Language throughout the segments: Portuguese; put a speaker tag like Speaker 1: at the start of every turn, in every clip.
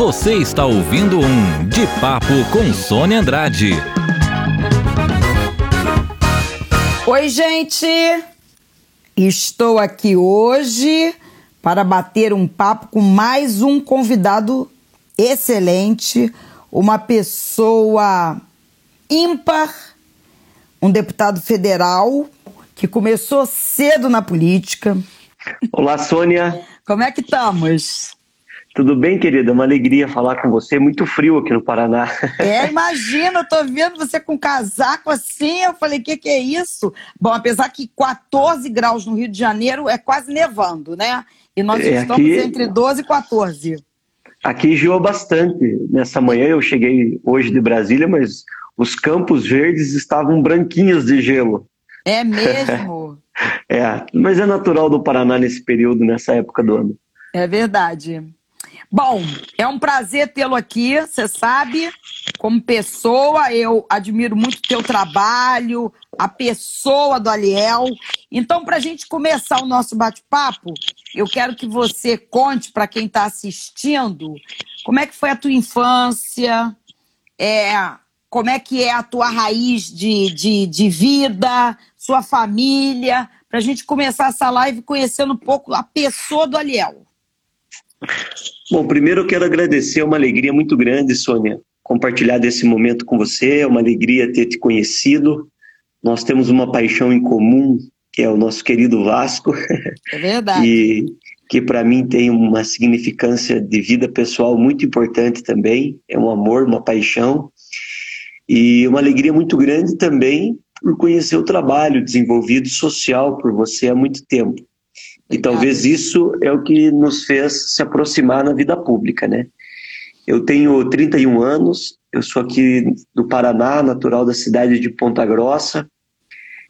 Speaker 1: Você está ouvindo um De Papo com Sônia Andrade.
Speaker 2: Oi, gente! Estou aqui hoje para bater um papo com mais um convidado excelente, uma pessoa ímpar, um deputado federal que começou cedo na política.
Speaker 3: Olá, Sônia.
Speaker 2: Como é que estamos?
Speaker 3: Tudo bem, querida? Uma alegria falar com você. Muito frio aqui no Paraná.
Speaker 2: É, imagina, eu tô vendo você com casaco assim. Eu falei, o que, que é isso? Bom, apesar que 14 graus no Rio de Janeiro é quase nevando, né? E nós é, estamos aqui... entre 12 e 14.
Speaker 3: Aqui geou bastante. Nessa manhã eu cheguei hoje de Brasília, mas os campos verdes estavam branquinhos de gelo.
Speaker 2: É mesmo?
Speaker 3: é, mas é natural do Paraná nesse período, nessa época do ano.
Speaker 2: É verdade. Bom, é um prazer tê-lo aqui, você sabe, como pessoa, eu admiro muito o teu trabalho, a pessoa do Aliel. Então, para a gente começar o nosso bate-papo, eu quero que você conte para quem está assistindo como é que foi a tua infância, é, como é que é a tua raiz de, de, de vida, sua família, para a gente começar essa live conhecendo um pouco a pessoa do Aliel.
Speaker 3: Bom, primeiro eu quero agradecer, é uma alegria muito grande, Sônia, compartilhar desse momento com você, é uma alegria ter te conhecido. Nós temos uma paixão em comum, que é o nosso querido Vasco.
Speaker 2: É verdade.
Speaker 3: e que para mim tem uma significância de vida pessoal muito importante também, é um amor, uma paixão. E uma alegria muito grande também por conhecer o trabalho desenvolvido social por você há muito tempo. E talvez isso é o que nos fez se aproximar na vida pública, né? Eu tenho 31 anos, eu sou aqui do Paraná, natural da cidade de Ponta Grossa.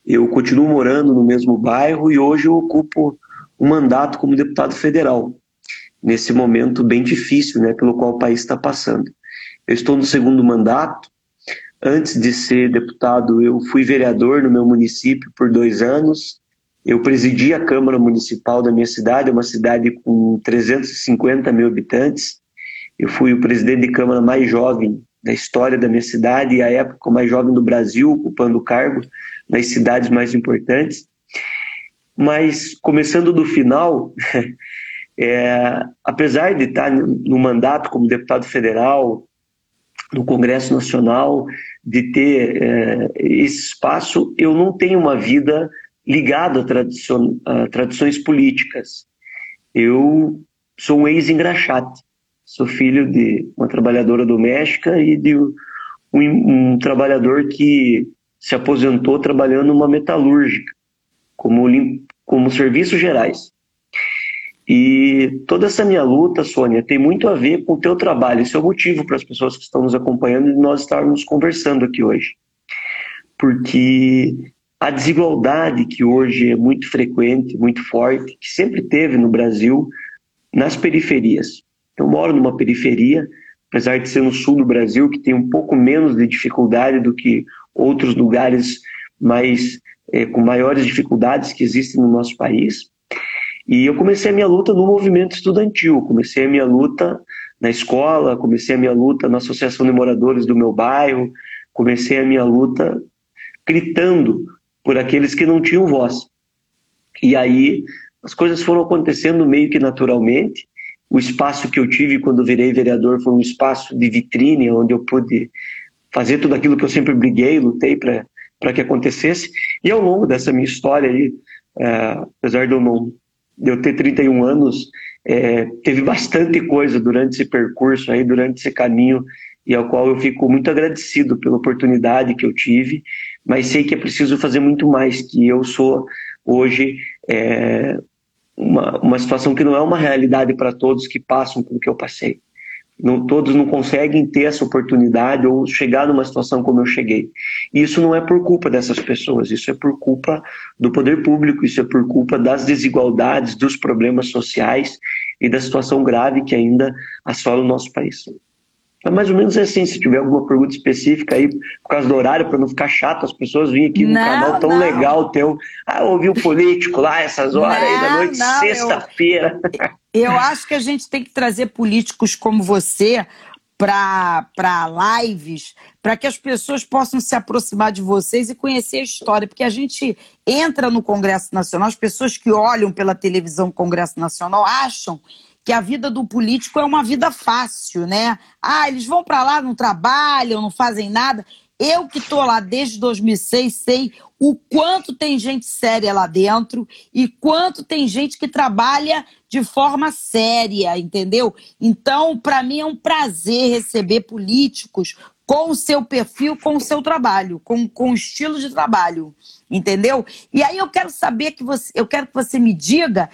Speaker 3: Eu continuo morando no mesmo bairro e hoje eu ocupo um mandato como deputado federal, nesse momento bem difícil, né, pelo qual o país está passando. Eu estou no segundo mandato. Antes de ser deputado, eu fui vereador no meu município por dois anos eu presidi a Câmara Municipal da minha cidade, é uma cidade com 350 mil habitantes. Eu fui o presidente de Câmara mais jovem da história da minha cidade e a época mais jovem do Brasil, ocupando o cargo nas cidades mais importantes. Mas, começando do final, é, apesar de estar no mandato como deputado federal, no Congresso Nacional, de ter é, esse espaço, eu não tenho uma vida ligado a, tradições políticas. Eu sou um ex-engraxate, sou filho de uma trabalhadora doméstica e de um, um trabalhador que se aposentou trabalhando numa metalúrgica, como, como serviços gerais. E toda essa minha luta, Sônia, tem muito a ver com o teu trabalho. Esse é o motivo para as pessoas que estão nos acompanhando e nós estarmos conversando aqui hoje. Porque a desigualdade que hoje é muito frequente, muito forte, que sempre teve no Brasil, nas periferias. Eu moro numa periferia, apesar de ser no sul do Brasil, que tem um pouco menos de dificuldade do que outros lugares mais é, com maiores dificuldades que existem no nosso país. E eu comecei a minha luta no movimento estudantil, comecei a minha luta na escola, comecei a minha luta na associação de moradores do meu bairro, comecei a minha luta gritando por aqueles que não tinham voz. E aí as coisas foram acontecendo meio que naturalmente. O espaço que eu tive quando virei vereador foi um espaço de vitrine, onde eu pude fazer tudo aquilo que eu sempre briguei, lutei para que acontecesse. E ao longo dessa minha história aí, é, apesar de eu, não, de eu ter 31 anos, é, teve bastante coisa durante esse percurso aí, durante esse caminho, e ao qual eu fico muito agradecido pela oportunidade que eu tive mas sei que é preciso fazer muito mais, que eu sou hoje é, uma, uma situação que não é uma realidade para todos que passam pelo que eu passei. Não, todos não conseguem ter essa oportunidade ou chegar numa situação como eu cheguei. E isso não é por culpa dessas pessoas, isso é por culpa do poder público, isso é por culpa das desigualdades, dos problemas sociais e da situação grave que ainda assola o nosso país. É mais ou menos assim, se tiver alguma pergunta específica aí, por causa do horário, para não ficar chato, as pessoas virem aqui no não, canal tão não. legal teu. Ah, ouvi o político lá essas horas não, aí da noite, sexta-feira.
Speaker 2: Eu, eu acho que a gente tem que trazer políticos como você para lives, para que as pessoas possam se aproximar de vocês e conhecer a história, porque a gente entra no Congresso Nacional, as pessoas que olham pela televisão Congresso Nacional acham que a vida do político é uma vida fácil, né? Ah, eles vão para lá, não trabalham, não fazem nada. Eu que estou lá desde 2006 sei o quanto tem gente séria lá dentro e quanto tem gente que trabalha de forma séria, entendeu? Então, para mim é um prazer receber políticos com o seu perfil, com o seu trabalho, com, com o estilo de trabalho, entendeu? E aí eu quero saber que você, eu quero que você me diga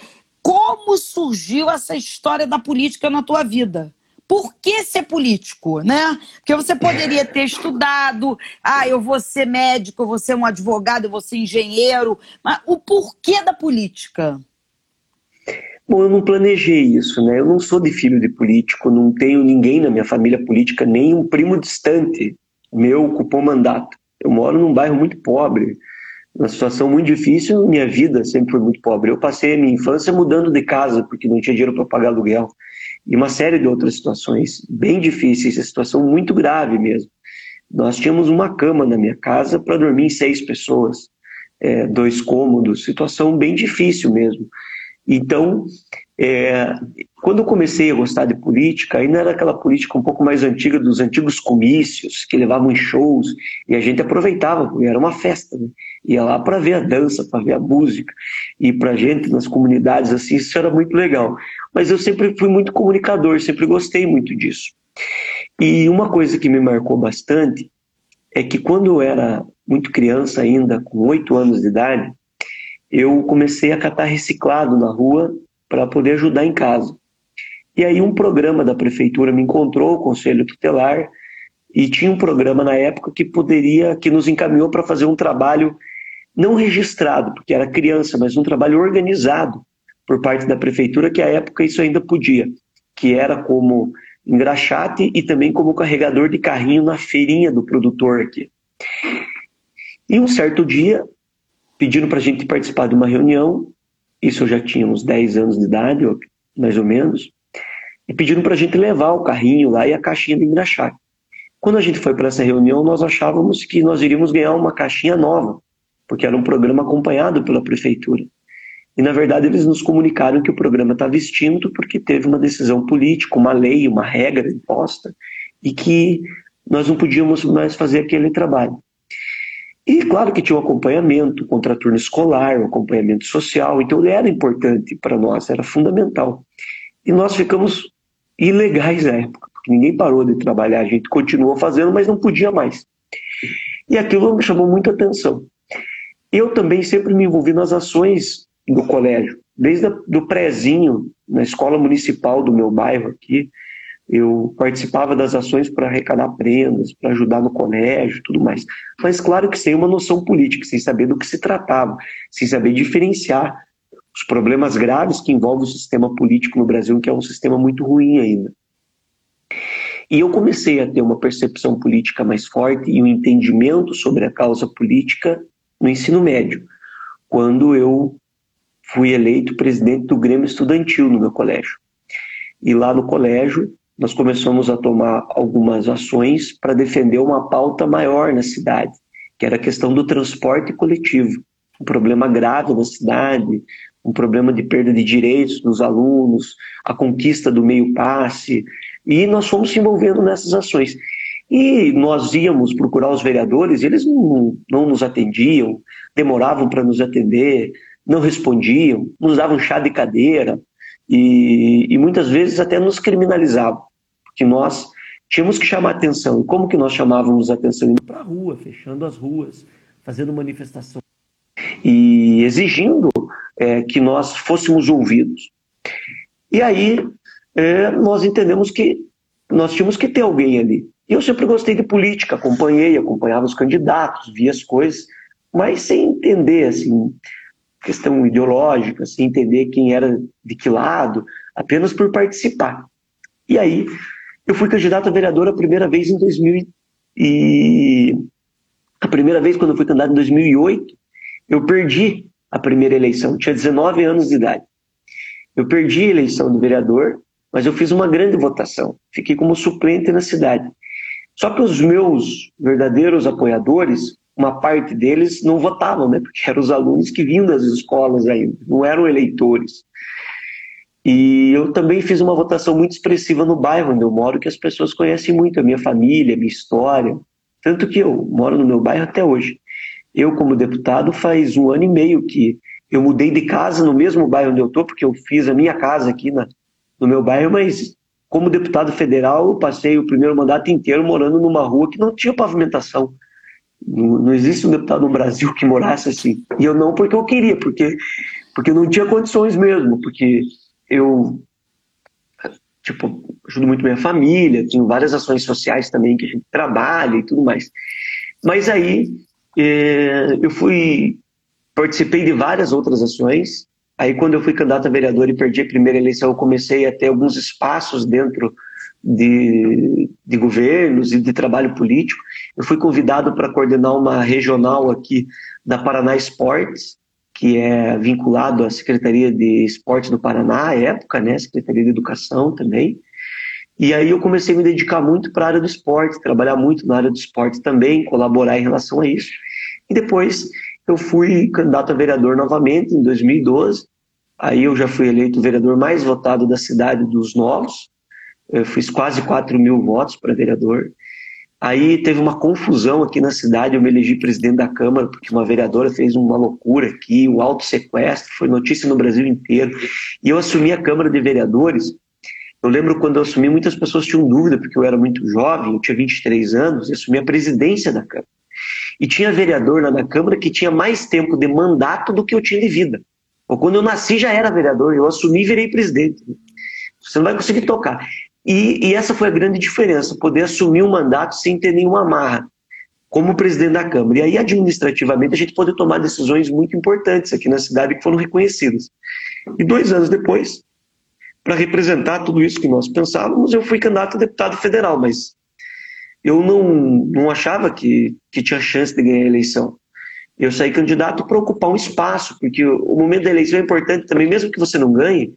Speaker 2: como surgiu essa história da política na tua vida por que ser político, né? Porque você poderia ter estudado, ah, eu vou ser médico, eu vou ser um advogado, eu vou ser engenheiro, mas o porquê da política?
Speaker 3: Bom, eu não planejei isso, né? Eu não sou de filho de político, não tenho ninguém na minha família política, nem um primo distante meu ocupou mandato. Eu moro num bairro muito pobre, uma situação muito difícil, minha vida sempre foi muito pobre. Eu passei a minha infância mudando de casa, porque não tinha dinheiro para pagar aluguel e uma série de outras situações bem difíceis, a situação muito grave mesmo. Nós tínhamos uma cama na minha casa para dormir seis pessoas, é, dois cômodos, situação bem difícil mesmo. Então, é, quando eu comecei a gostar de política, ainda era aquela política um pouco mais antiga dos antigos comícios, que levavam em shows, e a gente aproveitava, porque era uma festa, né? ia lá para ver a dança, para ver a música, e para gente nas comunidades assim, isso era muito legal. Mas eu sempre fui muito comunicador, sempre gostei muito disso. E uma coisa que me marcou bastante é que quando eu era muito criança ainda, com oito anos de idade, eu comecei a catar reciclado na rua para poder ajudar em casa. E aí um programa da prefeitura me encontrou, o Conselho Tutelar, e tinha um programa na época que poderia, que nos encaminhou para fazer um trabalho não registrado, porque era criança, mas um trabalho organizado por parte da prefeitura, que à época isso ainda podia, que era como engraxate e também como carregador de carrinho na feirinha do produtor aqui. E um certo dia, pedindo para a gente participar de uma reunião, isso eu já tinha uns 10 anos de idade, mais ou menos, e pedindo para a gente levar o carrinho lá e a caixinha de engraxate. Quando a gente foi para essa reunião, nós achávamos que nós iríamos ganhar uma caixinha nova, porque era um programa acompanhado pela prefeitura. E, na verdade, eles nos comunicaram que o programa estava extinto porque teve uma decisão política, uma lei, uma regra imposta, e que nós não podíamos mais fazer aquele trabalho. E claro que tinha um acompanhamento, um contraturno escolar, um acompanhamento social, então ele era importante para nós, era fundamental. E nós ficamos ilegais na época, porque ninguém parou de trabalhar, a gente continuou fazendo, mas não podia mais. E aquilo me chamou muita atenção. Eu também sempre me envolvi nas ações do colégio, desde o prézinho, na escola municipal do meu bairro aqui, eu participava das ações para arrecadar prendas, para ajudar no colégio tudo mais. Mas claro que sem uma noção política, sem saber do que se tratava, sem saber diferenciar os problemas graves que envolvem o sistema político no Brasil, que é um sistema muito ruim ainda. E eu comecei a ter uma percepção política mais forte e um entendimento sobre a causa política no ensino médio, quando eu fui eleito presidente do Grêmio Estudantil no meu colégio. E lá no colégio, nós começamos a tomar algumas ações para defender uma pauta maior na cidade, que era a questão do transporte coletivo. Um problema grave na cidade, um problema de perda de direitos dos alunos, a conquista do meio passe, e nós fomos se envolvendo nessas ações. E nós íamos procurar os vereadores, eles não, não nos atendiam, demoravam para nos atender, não respondiam, nos davam chá de cadeira e, e muitas vezes até nos criminalizavam, porque nós tínhamos que chamar atenção. E como que nós chamávamos atenção? Indo para a rua, fechando as ruas, fazendo manifestação e exigindo é, que nós fôssemos ouvidos. E aí é, nós entendemos que nós tínhamos que ter alguém ali. E eu sempre gostei de política, acompanhei, acompanhava os candidatos, via as coisas, mas sem entender assim questão ideológica, assim, entender quem era de que lado, apenas por participar. E aí eu fui candidato a vereador a primeira vez em 2000 e a primeira vez quando eu fui candidato em 2008, eu perdi a primeira eleição, tinha 19 anos de idade. Eu perdi a eleição do vereador, mas eu fiz uma grande votação. Fiquei como suplente na cidade. Só que os meus verdadeiros apoiadores, uma parte deles não votavam, né? Porque eram os alunos que vinham das escolas ainda, não eram eleitores. E eu também fiz uma votação muito expressiva no bairro onde eu moro, que as pessoas conhecem muito a minha família, a minha história. Tanto que eu moro no meu bairro até hoje. Eu, como deputado, faz um ano e meio que eu mudei de casa no mesmo bairro onde eu estou, porque eu fiz a minha casa aqui na, no meu bairro, mas como deputado federal, eu passei o primeiro mandato inteiro morando numa rua que não tinha pavimentação. Não, não existe um deputado no Brasil que morasse assim. E eu não porque eu queria, porque, porque não tinha condições mesmo, porque eu tipo, ajudo muito minha família, tenho várias ações sociais também que a gente trabalha e tudo mais. Mas aí eu fui, participei de várias outras ações, Aí, quando eu fui candidato a vereador e perdi a primeira eleição, eu comecei a ter alguns espaços dentro de, de governos e de trabalho político. Eu fui convidado para coordenar uma regional aqui da Paraná Esportes, que é vinculado à Secretaria de Esportes do Paraná, à época, né, Secretaria de Educação também. E aí eu comecei a me dedicar muito para a área do esporte, trabalhar muito na área do esporte também, colaborar em relação a isso. E depois eu fui candidato a vereador novamente em 2012. Aí eu já fui eleito o vereador mais votado da cidade dos Novos. Eu fiz quase 4 mil votos para vereador. Aí teve uma confusão aqui na cidade, eu me elegi presidente da Câmara, porque uma vereadora fez uma loucura aqui, um auto sequestro, foi notícia no Brasil inteiro. E eu assumi a Câmara de Vereadores. Eu lembro quando eu assumi, muitas pessoas tinham dúvida, porque eu era muito jovem, eu tinha 23 anos, e assumi a presidência da Câmara. E tinha vereador lá na Câmara que tinha mais tempo de mandato do que eu tinha de vida. Quando eu nasci já era vereador, eu assumi e virei presidente. Você não vai conseguir tocar. E, e essa foi a grande diferença, poder assumir um mandato sem ter nenhuma amarra, como presidente da Câmara. E aí, administrativamente, a gente pode tomar decisões muito importantes aqui na cidade que foram reconhecidas. E dois anos depois, para representar tudo isso que nós pensávamos, eu fui candidato a deputado federal, mas eu não, não achava que, que tinha chance de ganhar a eleição. Eu saí candidato para ocupar um espaço, porque o, o, momento da eleição é importante também, mesmo que você não ganhe,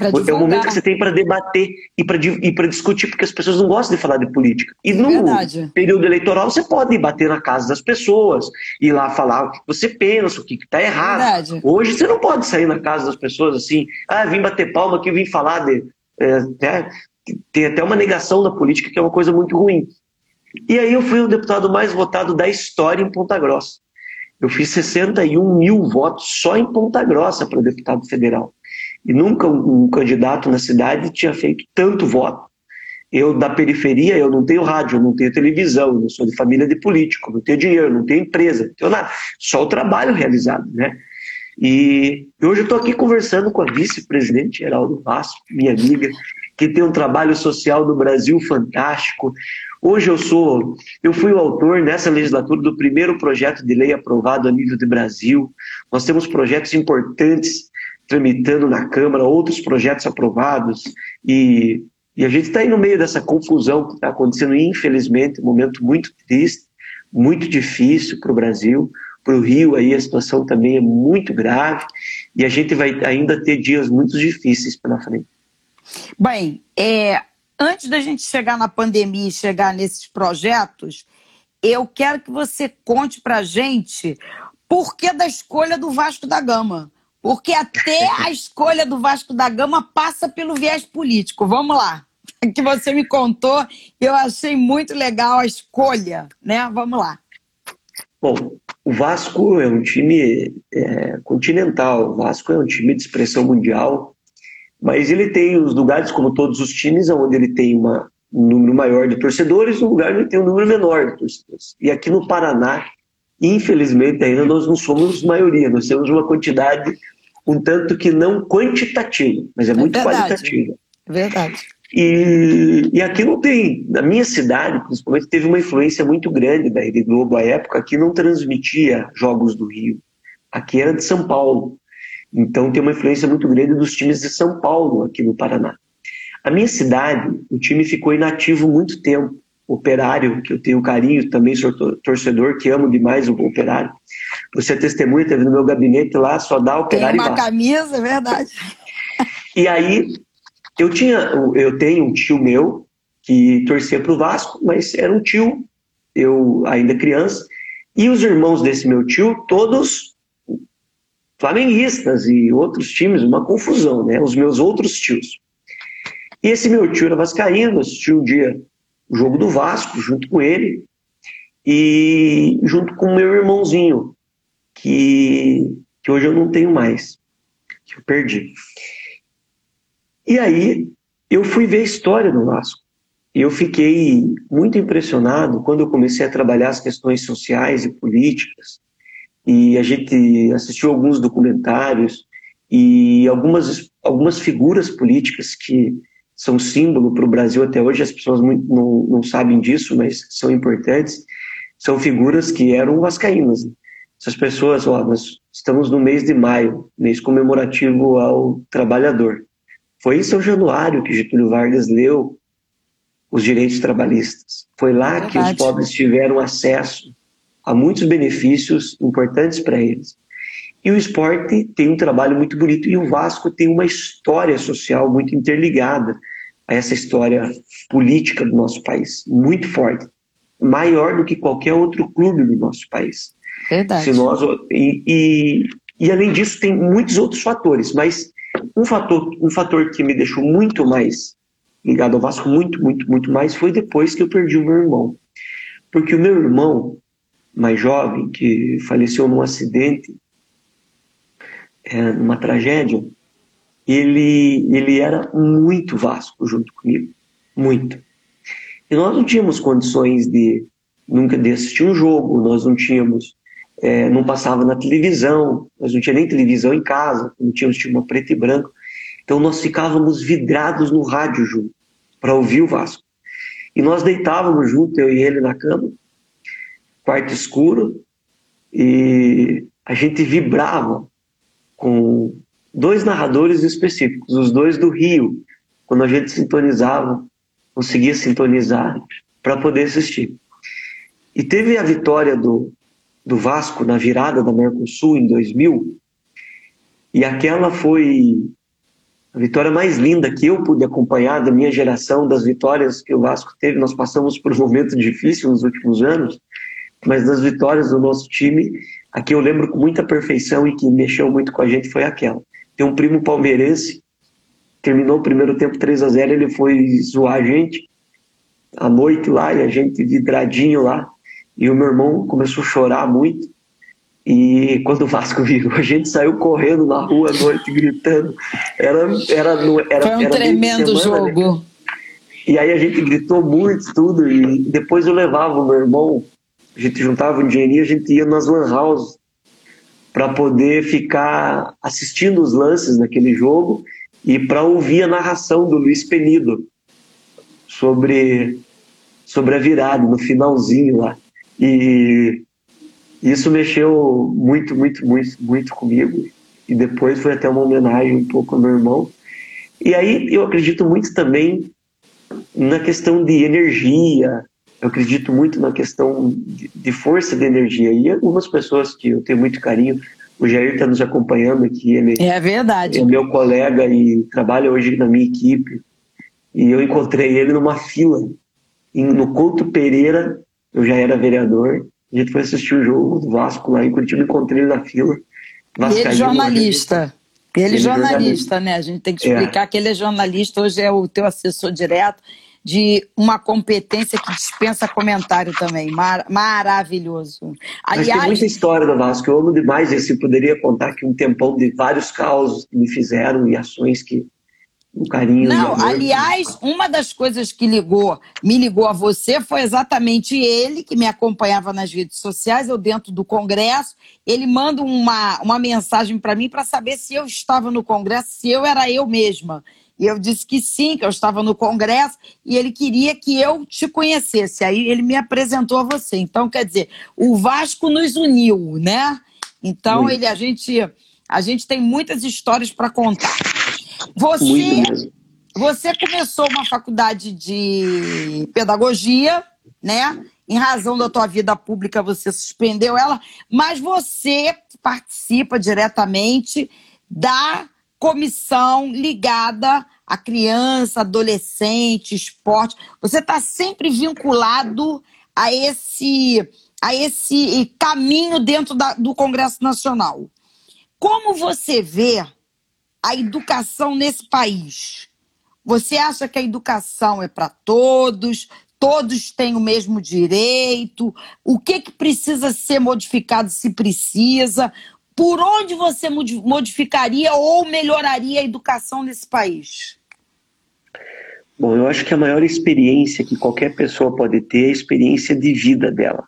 Speaker 3: é o momento que você tem para debater e para e discutir, porque as pessoas não gostam de falar de política. E no Verdade. período eleitoral você pode bater na casa das pessoas, ir lá falar o que você pensa, o que está errado. Verdade. Hoje você não pode sair na casa das pessoas assim, ah, vim bater palma aqui, vim falar de. É, né, tem até uma negação da política que é uma coisa muito ruim. E aí eu fui o deputado mais votado da história em Ponta Grossa. Eu fiz 61 mil votos só em Ponta Grossa para deputado federal. E nunca um, candidato na cidade tinha feito tanto voto. Eu, da periferia, eu não tenho rádio, eu não tenho televisão, eu sou de família de político, não tenho dinheiro, não tenho empresa, não tenho nada. Só o trabalho realizado, né? E hoje eu estou aqui conversando com a vice-presidente Geraldo Vasco, minha amiga, que tem um trabalho social no Brasil fantástico. Hoje eu sou, eu fui o autor nessa legislatura do primeiro projeto de lei aprovado a nível de Brasil. Nós temos projetos importantes tramitando na Câmara, outros projetos aprovados e, e a gente está aí no meio dessa confusão que está acontecendo, infelizmente, um momento muito triste, muito difícil para o Brasil, para o Rio aí a situação também é muito grave e a gente vai ainda ter dias muito difíceis pela frente.
Speaker 2: Bem, é, antes da gente chegar na pandemia e chegar nesses projetos, eu quero que você conte para gente por que da escolha do Vasco da Gama. Porque até a escolha do Vasco da Gama passa pelo viés político. Vamos lá. Que você me contou, eu achei muito legal a escolha, né? Vamos lá.
Speaker 3: Bom, o Vasco é um time é, continental, o Vasco é um time de expressão mundial, mas ele tem os lugares, como todos os times, onde ele tem uma, um número maior de torcedores, um lugar onde tem um número menor de torcedores. E aqui no Paraná, infelizmente, ainda nós não somos maioria, nós temos uma quantidade um tanto que não quantitativa, mas é, é muito verdade. qualitativa.
Speaker 2: Verdade.
Speaker 3: E, e aqui não tem, na minha cidade, principalmente, teve uma influência muito grande da Rede Globo à época, que não transmitia jogos do Rio. Aqui era de São Paulo. Então tem uma influência muito grande dos times de São Paulo aqui no Paraná. A minha cidade, o time ficou inativo muito tempo. Operário, que eu tenho carinho, também sou torcedor, que amo demais o operário. Você é testemunha, teve no meu gabinete lá, só dá operário.
Speaker 2: Tem uma camisa, é verdade.
Speaker 3: E aí, eu tinha, eu tenho um tio meu que torcia para o Vasco, mas era um tio, eu ainda criança, e os irmãos desse meu tio, todos flamenguistas e outros times, uma confusão, né? Os meus outros tios. E esse meu tio era vascaíno, assistiu um dia o jogo do Vasco junto com ele e junto com o meu irmãozinho, que, que hoje eu não tenho mais, que eu perdi. E aí eu fui ver a história do Vasco. E eu fiquei muito impressionado quando eu comecei a trabalhar as questões sociais e políticas. E a gente assistiu alguns documentários e algumas, algumas figuras políticas que são símbolo para o Brasil até hoje, as pessoas não, não sabem disso, mas são importantes, são figuras que eram vascaínas. Essas pessoas, ó, nós estamos no mês de maio, mês comemorativo ao trabalhador. Foi em São Januário que Getúlio Vargas leu os direitos trabalhistas. Foi lá Verdade. que os pobres tiveram acesso a muitos benefícios importantes para eles. E o esporte tem um trabalho muito bonito e o Vasco tem uma história social muito interligada a essa história política do nosso país, muito forte, maior do que qualquer outro clube do nosso país.
Speaker 2: Verdade.
Speaker 3: Se nós, e, e, e além disso tem muitos outros fatores, mas um fator, um fator que me deixou muito mais ligado ao Vasco, muito, muito, muito mais, foi depois que eu perdi o meu irmão. Porque o meu irmão, mais jovem, que faleceu num acidente, é, numa tragédia, ele, ele era muito Vasco junto comigo, muito. E nós não tínhamos condições de nunca de assistir um jogo, nós não tínhamos, é, não passava na televisão, nós não tínhamos nem televisão em casa, não tínhamos tinha uma preto e branco. Então nós ficávamos vidrados no rádio junto, para ouvir o Vasco. E nós deitávamos junto, eu e ele na cama, quarto escuro, e a gente vibrava com dois narradores específicos, os dois do Rio, quando a gente sintonizava, conseguia sintonizar para poder assistir. E teve a vitória do, do Vasco na virada da Mercosul em 2000, e aquela foi a vitória mais linda que eu pude acompanhar da minha geração, das vitórias que o Vasco teve. Nós passamos por um momento difícil nos últimos anos, mas das vitórias do nosso time, a que eu lembro com muita perfeição e que mexeu muito com a gente foi aquela. Tem um primo palmeirense, terminou o primeiro tempo 3 a 0 ele foi zoar a gente à noite lá, e a gente vidradinho lá, e o meu irmão começou a chorar muito, e quando o Vasco virou, a gente saiu correndo na rua à noite, gritando. Era, era, era,
Speaker 2: Foi um
Speaker 3: era
Speaker 2: tremendo semana, né? jogo. Né?
Speaker 3: E aí a gente gritou muito, tudo, e depois eu levava o meu irmão a gente juntava um dinheirinho, a gente ia nas lan houses para poder ficar assistindo os lances daquele jogo e para ouvir a narração do Luiz Penido sobre sobre a virada no finalzinho lá. E isso mexeu muito, muito, muito, muito comigo. E depois foi até uma homenagem um pouco ao meu irmão. E aí eu acredito muito também na questão de energia, eu acredito muito na questão de, de, força de energia. E algumas pessoas que eu tenho muito carinho, o Jair está nos acompanhando aqui, ele
Speaker 2: é verdade.
Speaker 3: é meu colega e trabalha hoje na minha equipe. E eu encontrei ele numa fila, no Couto Pereira, eu já era vereador. A gente foi assistir o jogo do Vasco lá em Curitiba, encontrei ele na fila.
Speaker 2: e ele jornalista. Ele, ele jornalista, jornalista, né? A gente tem que explicar é. que ele é jornalista, hoje é o teu assessor direto de uma competência que dispensa comentário também. Mar maravilhoso.
Speaker 3: Aliás, Mas tem muita história do Vasco. Eu amo demais esse. Poderia contar aqui um tempão de vários causos que me fizeram e ações que um carinho.
Speaker 2: Não, aliás, uma das coisas que ligou, me ligou a você foi exatamente ele que me acompanhava nas redes sociais, eu dentro do Congresso. Ele manda uma, uma mensagem para mim para saber se eu estava no Congresso, se eu era eu mesma. E eu disse que sim, que eu estava no congresso e ele queria que eu te conhecesse. Aí ele me apresentou a você. Então, quer dizer, o Vasco nos uniu, né? Então, ele, a gente, a gente tem muitas histórias para contar. Você você começou uma faculdade de pedagogia, né? Em razão da tua vida pública, você suspendeu ela, mas você participa diretamente da comissão ligada a criança, adolescente, esporte. Você está sempre vinculado a esse, a esse caminho dentro da, do Congresso Nacional. Como você vê a educação nesse país? Você acha que a educação é para todos? Todos têm o mesmo direito? O que, que precisa ser modificado se precisa? Por onde você modificaria ou melhoraria a educação nesse país?
Speaker 3: Bom, eu acho que a maior experiência que qualquer pessoa pode ter é a experiência de vida dela.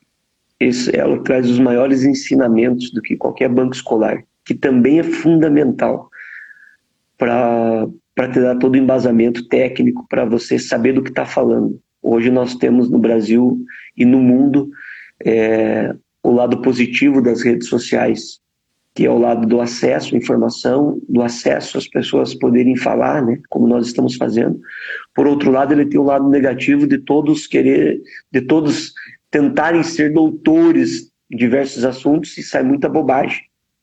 Speaker 3: Isso, ela traz os maiores ensinamentos do que qualquer banco escolar, que também é fundamental para te dar todo o embasamento técnico para você saber do que está falando. Hoje nós temos no Brasil e no mundo é, o lado positivo das redes sociais, que é o lado do acesso à informação, do acesso às pessoas poderem falar, né, como nós estamos fazendo. Por outro lado, ele tem o lado negativo de todos querer, de todos tentarem ser doutores em diversos assuntos e sai muita bobagem.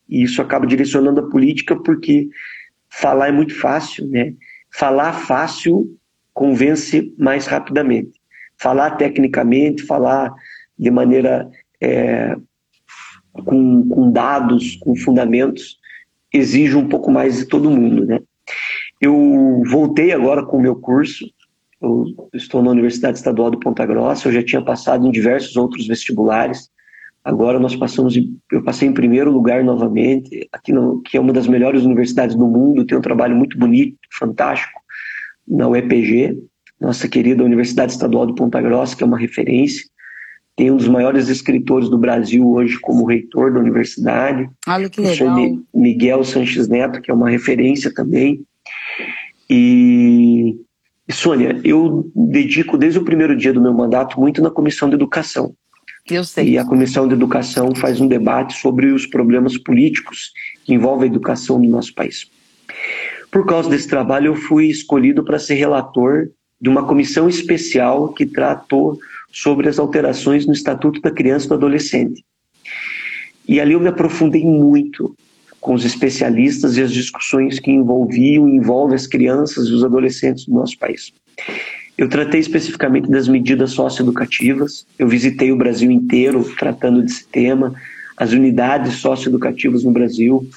Speaker 3: E isso acaba direcionando a política porque falar é muito fácil, né? Falar fácil convence mais rapidamente. Falar tecnicamente, falar de maneira é, com, com dados, com fundamentos, exige um pouco mais de todo mundo, né? Eu voltei agora com o meu curso, eu estou na Universidade Estadual de Ponta Grossa, eu já tinha passado em diversos outros vestibulares, agora nós passamos, eu passei em primeiro lugar novamente, aqui no, que é uma das melhores universidades do mundo, tem um trabalho muito bonito, fantástico, na UEPG, nossa querida Universidade Estadual de Ponta Grossa, que é uma referência, tem um dos maiores escritores do Brasil hoje como reitor da universidade.
Speaker 2: Olha que legal.
Speaker 3: O Miguel Sanches Neto, que é uma referência também. E, e, Sônia, eu dedico desde o primeiro dia do meu mandato muito na Comissão de Educação.
Speaker 2: Eu sei.
Speaker 3: E a Comissão de Educação faz um debate sobre os problemas políticos que envolvem a educação no nosso país. Por causa desse trabalho, eu fui escolhido para ser relator de uma comissão especial que tratou sobre as alterações no Estatuto da Criança e do Adolescente. E ali eu me aprofundei muito com os especialistas e as discussões que envolviam e envolvem as crianças e os adolescentes do nosso país. Eu tratei especificamente das medidas socioeducativas, eu visitei o Brasil inteiro tratando desse tema, as unidades socioeducativas no Brasil.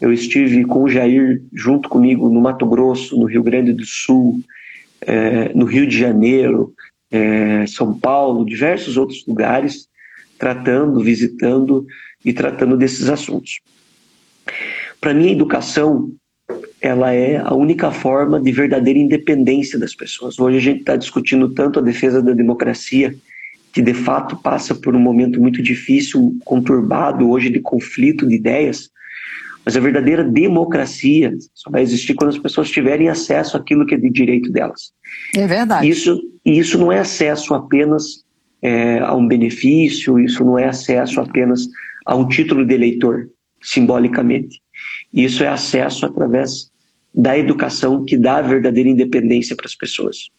Speaker 3: Eu estive com o Jair junto comigo no Mato Grosso, no Rio Grande do Sul, eh, no Rio de Janeiro, é, São Paulo, diversos outros lugares, tratando, visitando e tratando desses assuntos. Para mim, a educação ela é a única forma de verdadeira independência das pessoas. Hoje a gente está discutindo tanto a defesa da democracia, que de fato passa por um momento muito difícil, conturbado hoje de conflito de ideias, mas a verdadeira democracia só vai existir quando as pessoas tiverem acesso àquilo que é de direito delas.
Speaker 2: É verdade.
Speaker 3: Isso, isso não é acesso apenas é, a um benefício, isso não é acesso apenas a um título de eleitor, simbolicamente. Isso é acesso através da educação que dá a verdadeira independência para as pessoas.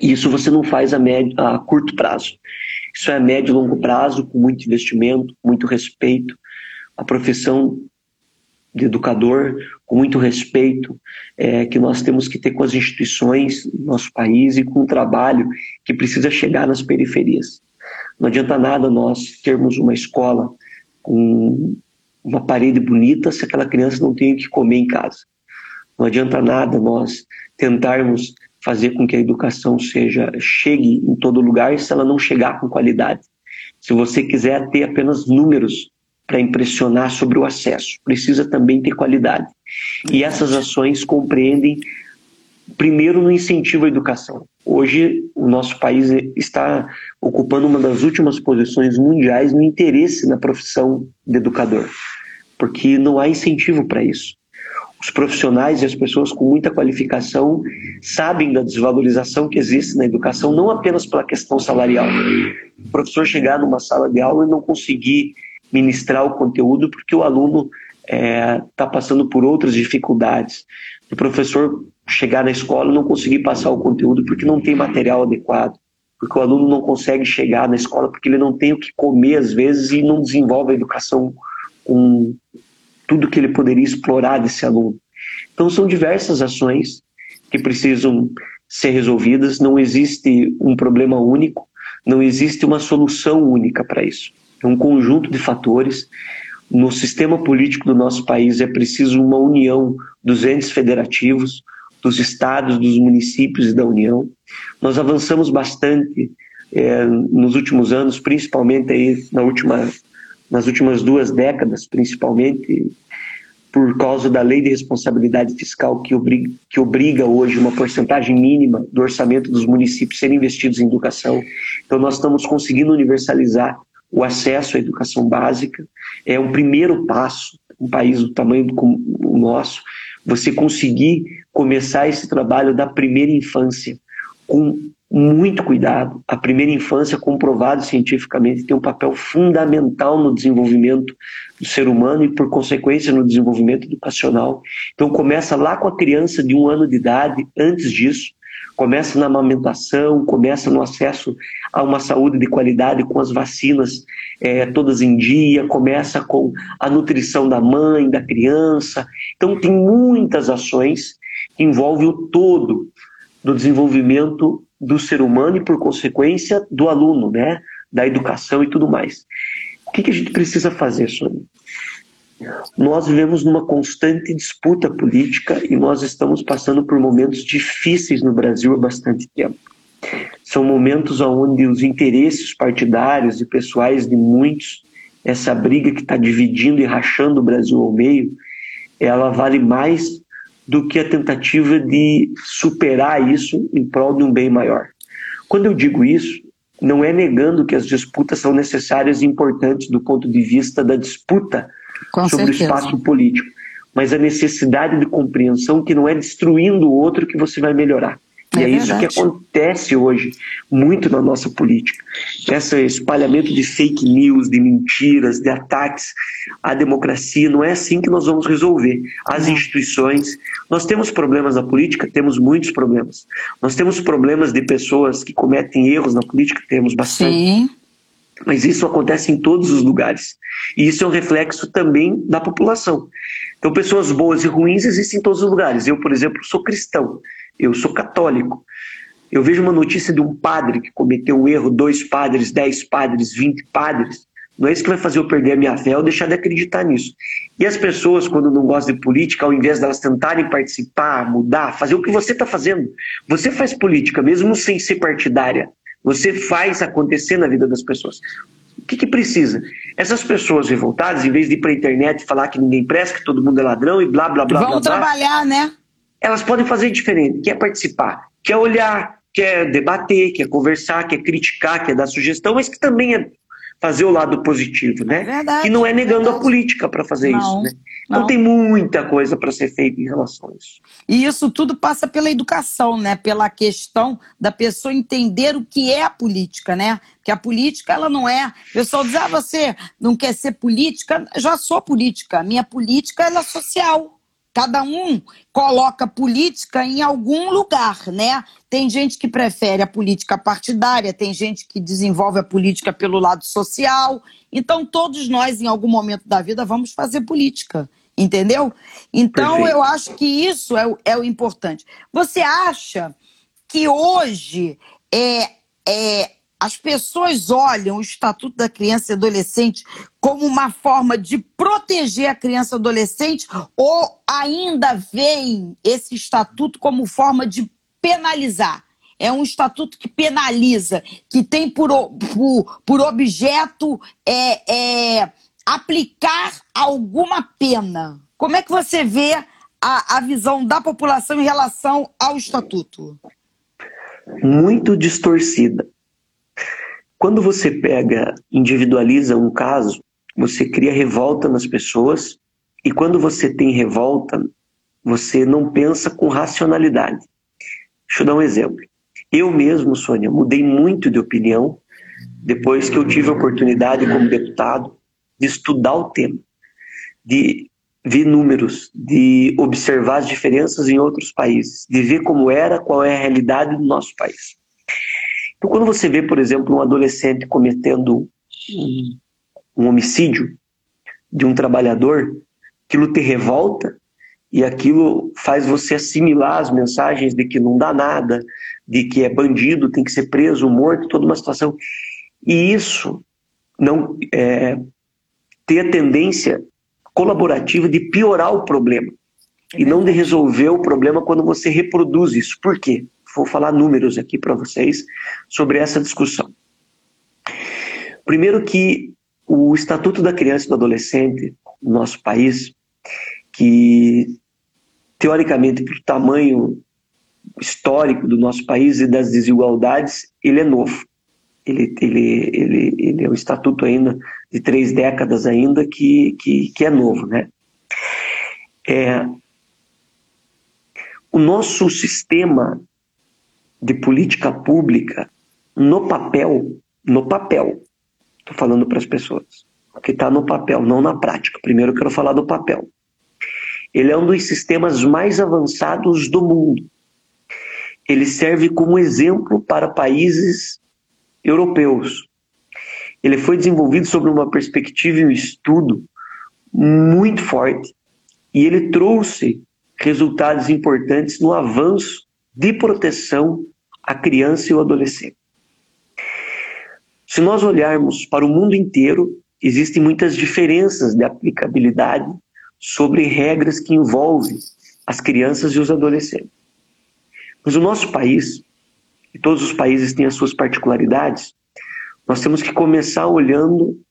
Speaker 3: E isso você não faz a, médio, a curto prazo. Isso é a médio e longo prazo, com muito investimento, muito respeito. A profissão de educador, com muito respeito é, que nós temos que ter com as instituições do nosso país e com o trabalho que precisa chegar nas periferias. Não adianta nada nós termos uma escola com uma parede bonita se aquela criança não tem o que comer em casa. Não adianta nada nós tentarmos fazer com que a educação seja chegue em todo lugar se ela não chegar com qualidade. Se você quiser ter apenas números para impressionar sobre o acesso, precisa também ter qualidade. E essas ações compreendem, primeiro, no incentivo à educação. Hoje, o nosso país está ocupando uma das últimas posições mundiais no interesse na profissão de educador, porque não há incentivo para isso. Os profissionais e as pessoas com muita qualificação sabem da desvalorização que existe na educação, não apenas pela questão salarial. O professor chegar numa sala de aula e não conseguir ministrar o conteúdo porque o aluno está é, tá passando por outras dificuldades. O professor chegar na escola e não conseguir passar o conteúdo porque não tem material adequado, porque o aluno não consegue chegar na escola porque ele não tem o que comer às vezes e não desenvolve a educação com tudo que ele poderia explorar desse aluno. Então são diversas ações que precisam ser resolvidas, não existe um problema único, não existe uma solução única para isso. É um conjunto de fatores. No sistema político do nosso país é preciso uma união dos entes federativos, dos estados, dos municípios e da União. Nós avançamos bastante é, nos últimos anos, principalmente aí na última, nas últimas duas décadas, principalmente por causa da lei de responsabilidade fiscal que obriga, que obriga hoje uma porcentagem mínima do orçamento dos municípios ser investidos em educação. Então nós estamos conseguindo universalizar o acesso à educação básica. É um primeiro passo, um país do tamanho do o nosso, você conseguir começar esse trabalho da primeira infância com muito cuidado. A primeira infância, comprovado cientificamente, tem um papel fundamental no desenvolvimento do ser humano e, por consequência, no desenvolvimento educacional. Então, começa lá com a criança de um ano de idade, antes disso, começa na amamentação, começa no acesso a uma saúde de qualidade com as vacinas é, todas em dia, começa com a nutrição da mãe, da criança. Então, tem muitas ações que envolvem o todo do desenvolvimento do ser humano e, por consequência, do aluno, né? da educação e tudo mais. O que, que a gente precisa fazer, Sônia? Nós vivemos numa constante disputa política e nós estamos passando por momentos difíceis no Brasil há bastante tempo. São momentos onde os interesses partidários e pessoais de muitos, essa briga que está dividindo e rachando o Brasil ao meio, ela vale mais do que a tentativa de superar isso em prol de um bem maior. Quando eu digo isso, não é negando que as disputas são necessárias e importantes do ponto de vista da disputa Com sobre certeza. o espaço político, mas a necessidade de compreensão que não é destruindo o outro que você vai melhorar. E é, é isso que acontece hoje muito na nossa política. Esse espalhamento de fake news, de mentiras, de ataques à democracia, não é assim que nós vamos resolver. As não. instituições. Nós temos problemas na política? Temos muitos problemas. Nós temos problemas de pessoas que cometem erros na política? Temos bastante. Sim. Mas isso acontece em todos os lugares. E isso é um reflexo também da população. Então, pessoas boas e ruins existem em todos os lugares. Eu, por exemplo, sou cristão. Eu sou católico. Eu vejo uma notícia de um padre que cometeu um erro, dois padres, dez padres, vinte padres. Não é isso que vai fazer eu perder a minha fé ou deixar de acreditar nisso. E as pessoas, quando não gostam de política, ao invés delas tentarem participar, mudar, fazer o que você está fazendo. Você faz política, mesmo sem ser partidária. Você faz acontecer na vida das pessoas. O que, que precisa? Essas pessoas revoltadas, em vez de ir para a internet e falar que ninguém presta, que todo mundo é ladrão e blá, blá, blá,
Speaker 2: Vamos
Speaker 3: blá,
Speaker 2: trabalhar, blá, né?
Speaker 3: Elas podem fazer diferente, quer participar, quer olhar, quer debater, quer conversar, quer criticar, quer dar sugestão, mas que também é fazer o lado positivo, né?
Speaker 2: Verdade,
Speaker 3: que não é negando verdade. a política para fazer não, isso, né? Então tem muita coisa para ser feita em relação a isso.
Speaker 2: E isso tudo passa pela educação, né? Pela questão da pessoa entender o que é a política, né? Que a política ela não é. O pessoal diz: "Ah, você não quer ser política?" Já sou política. A minha política ela é social. Cada um coloca política em algum lugar, né? Tem gente que prefere a política partidária, tem gente que desenvolve a política pelo lado social. Então, todos nós, em algum momento da vida, vamos fazer política, entendeu? Então, Perfeito. eu acho que isso é o, é o importante. Você acha que hoje é, é, as pessoas olham o Estatuto da Criança e Adolescente como uma forma de proteger a criança e adolescente ou ainda veem esse estatuto como forma de penalizar? É um estatuto que penaliza, que tem por, por, por objeto é, é, aplicar alguma pena. Como é que você vê a, a visão da população em relação ao estatuto?
Speaker 3: Muito distorcida quando você pega, individualiza um caso, você cria revolta nas pessoas, e quando você tem revolta, você não pensa com racionalidade. Deixa eu dar um exemplo. Eu mesmo, Sônia, mudei muito de opinião depois que eu tive a oportunidade, como deputado, de estudar o tema, de ver números, de observar as diferenças em outros países, de ver como era, qual é a realidade do nosso país. Então, quando você vê, por exemplo, um adolescente cometendo um, homicídio de um trabalhador, aquilo te revolta e aquilo faz você assimilar as mensagens de que não dá nada, de que é bandido, tem que ser preso, morto, toda uma situação. E isso não é, ter a tendência colaborativa de piorar o problema e não de resolver o problema quando você reproduz isso. Por quê? Vou falar números aqui para vocês sobre essa discussão. Primeiro que o Estatuto da Criança e do Adolescente no nosso país, que teoricamente por tamanho histórico do nosso país e das desigualdades, ele é novo. Ele, ele, ele, ele é um estatuto ainda de três décadas ainda que, que, que é novo, né? É, o nosso sistema de política pública, no papel, no papel, estou falando para as pessoas, que está no papel, não na prática. Primeiro eu quero falar do papel. Ele é um dos sistemas mais avançados do mundo. Ele serve como exemplo para países europeus, ele foi desenvolvido sobre uma perspectiva e um estudo muito forte e ele trouxe resultados importantes no avanço de proteção à criança e ao adolescente. Se nós olharmos para o mundo inteiro, existem muitas diferenças de aplicabilidade sobre regras que envolvem as crianças e os adolescentes. Mas o nosso país, e todos os países têm as suas particularidades, nós temos que começar olhando,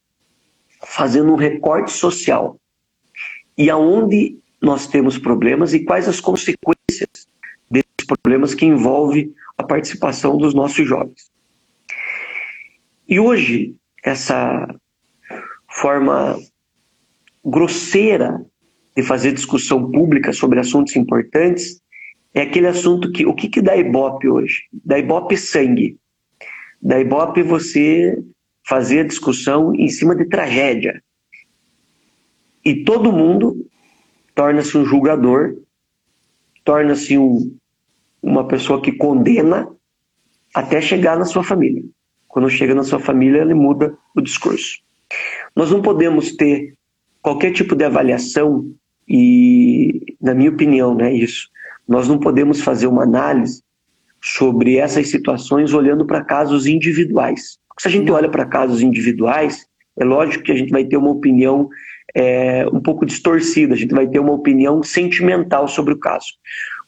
Speaker 3: fazendo um recorte social. E aonde nós temos problemas e quais as consequências problemas que envolvem a participação dos nossos jovens. E hoje, essa forma grosseira de fazer discussão pública sobre assuntos importantes é aquele assunto que o que, que dá Ibope hoje? Dá Ibope sangue. Da Ibope você fazia discussão em cima de tragédia. E todo mundo torna-se um julgador, torna-se um, uma pessoa que condena até chegar na sua família. Quando chega na sua família, ele muda o discurso. Nós não podemos ter qualquer tipo de avaliação e, na minha opinião, né, isso. Nós não podemos fazer uma análise sobre essas situações olhando para casos individuais. Porque se a gente olha para casos individuais, é lógico que a gente vai ter uma opinião é, um pouco distorcida, a gente vai ter uma opinião sentimental sobre o caso.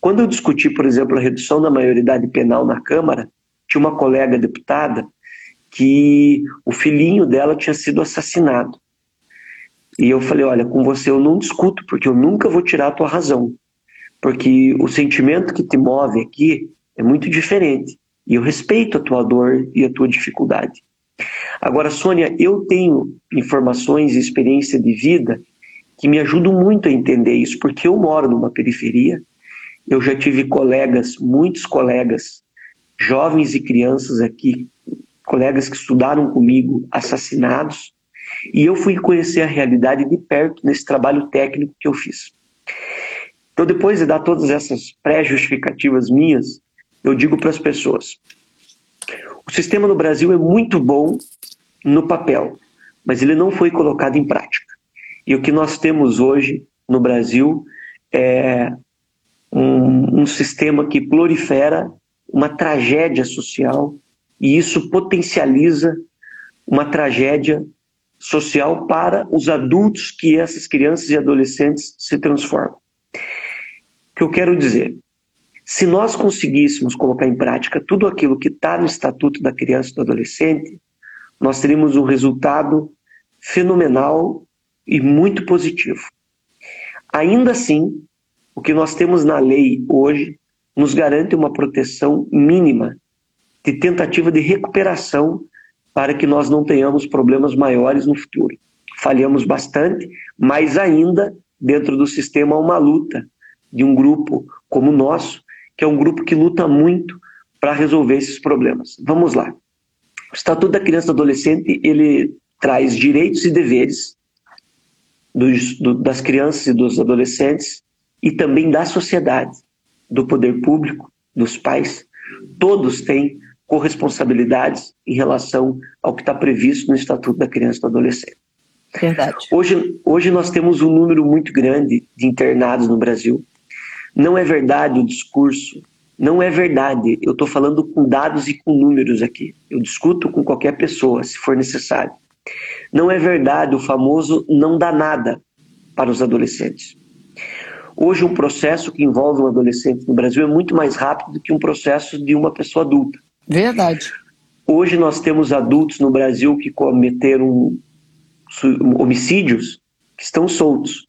Speaker 3: Quando eu discuti, por exemplo, a redução da maioridade penal na Câmara, tinha uma colega deputada que o filhinho dela tinha sido assassinado. E eu falei: olha, com você eu não discuto, porque eu nunca vou tirar a tua razão. Porque o sentimento que te move aqui é muito diferente. E eu respeito a tua dor e a tua dificuldade. Agora, Sônia, eu tenho informações e experiência de vida que me ajudam muito a entender isso, porque eu moro numa periferia, eu já tive colegas, muitos colegas, jovens e crianças aqui, colegas que estudaram comigo, assassinados, e eu fui conhecer a realidade de perto nesse trabalho técnico que eu fiz. Então, depois de dar todas essas pré-justificativas minhas, eu digo para as pessoas: o sistema no Brasil é muito bom no papel, mas ele não foi colocado em prática. E o que nós temos hoje no Brasil é um, um sistema que prolifera uma tragédia social e isso potencializa uma tragédia social para os adultos que essas crianças e adolescentes se transformam. O que eu quero dizer? Se nós conseguíssemos colocar em prática tudo aquilo que está no Estatuto da Criança e do Adolescente, nós teríamos um resultado fenomenal e muito positivo. Ainda assim, o que nós temos na lei hoje nos garante uma proteção mínima de tentativa de recuperação para que nós não tenhamos problemas maiores no futuro. Falhamos bastante, mas ainda dentro do sistema há uma luta de um grupo como o nosso que é um grupo que luta muito para resolver esses problemas. Vamos lá. O Estatuto da Criança e do Adolescente, ele traz direitos e deveres dos, do, das crianças e dos adolescentes e também da sociedade, do poder público, dos pais. Todos têm corresponsabilidades em relação ao que está previsto no Estatuto da Criança e do Adolescente.
Speaker 2: Verdade.
Speaker 3: Hoje, hoje nós temos um número muito grande de internados no Brasil. Não é verdade o discurso, não é verdade. Eu estou falando com dados e com números aqui. Eu discuto com qualquer pessoa, se for necessário. Não é verdade o famoso não dá nada para os adolescentes. Hoje, um processo que envolve um adolescente no Brasil é muito mais rápido do que um processo de uma pessoa adulta.
Speaker 2: Verdade.
Speaker 3: Hoje, nós temos adultos no Brasil que cometeram homicídios que estão soltos.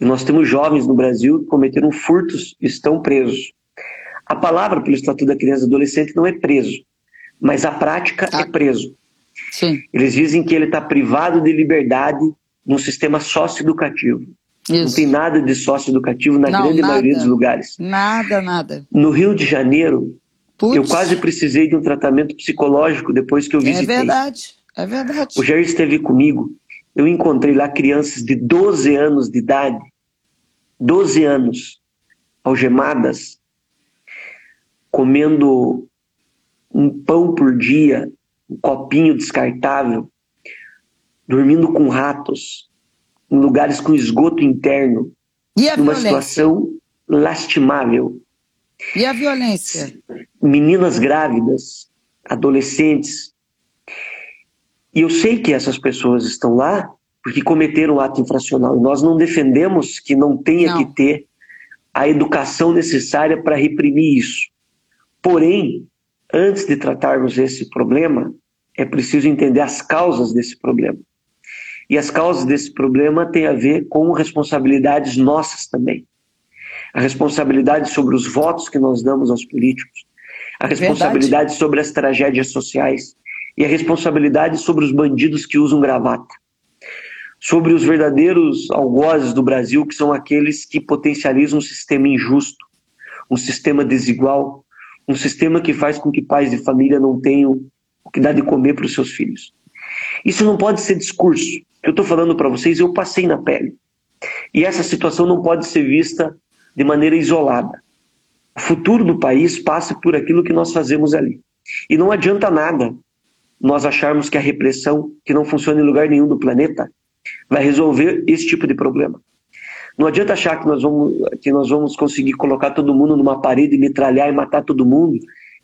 Speaker 3: E nós temos jovens no Brasil que cometeram furtos e estão presos. A palavra pelo Estatuto da Criança e Adolescente não é preso, mas a prática ah. é preso.
Speaker 2: Sim.
Speaker 3: Eles dizem que ele está privado de liberdade no sistema socioeducativo. Isso. Não tem nada de socioeducativo na não, grande nada. maioria dos lugares.
Speaker 2: Nada, nada.
Speaker 3: No Rio de Janeiro, Puts. eu quase precisei de um tratamento psicológico depois que eu é visitei.
Speaker 2: É verdade, é verdade.
Speaker 3: O Jair esteve comigo. Eu encontrei lá crianças de 12 anos de idade, 12 anos, algemadas, comendo um pão por dia, um copinho descartável, dormindo com ratos, em lugares com esgoto interno,
Speaker 2: e a
Speaker 3: numa
Speaker 2: violência?
Speaker 3: situação lastimável.
Speaker 2: E a violência?
Speaker 3: Meninas grávidas, adolescentes. E eu sei que essas pessoas estão lá porque cometeram um ato infracional. E nós não defendemos que não tenha não. que ter a educação necessária para reprimir isso. Porém, antes de tratarmos esse problema, é preciso entender as causas desse problema. E as causas desse problema têm a ver com responsabilidades nossas também. A responsabilidade sobre os votos que nós damos aos políticos, a responsabilidade Verdade. sobre as tragédias sociais e a responsabilidade sobre os bandidos que usam gravata. Sobre os verdadeiros algozes do Brasil, que são aqueles que potencializam um sistema injusto, um sistema desigual, um sistema que faz com que pais de família não tenham o que dar de comer para os seus filhos. Isso não pode ser discurso. O que eu estou falando para vocês, eu passei na pele. E essa situação não pode ser vista de maneira isolada. O futuro do país passa por aquilo que nós fazemos ali. E não adianta nada nós acharmos que a repressão, que não funciona em lugar nenhum do planeta, vai resolver esse tipo de problema. Não adianta achar que nós vamos, que nós vamos conseguir colocar todo mundo numa parede, metralhar e matar todo mundo,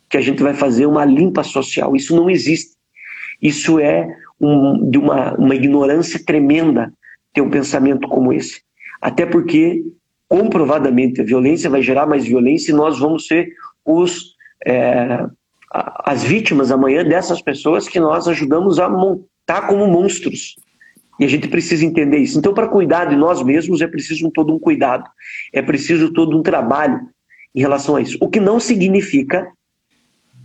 Speaker 3: que a gente vai fazer uma limpa social. Isso não existe. Isso é um, de uma, uma ignorância tremenda ter um pensamento como esse. Até porque, comprovadamente, a violência vai gerar mais violência e nós vamos ser os, é, as vítimas amanhã dessas pessoas que nós ajudamos a montar como monstros. E a gente precisa entender isso. Então, para cuidar de nós mesmos, é preciso todo um cuidado, é preciso todo um trabalho em relação a isso. O que não significa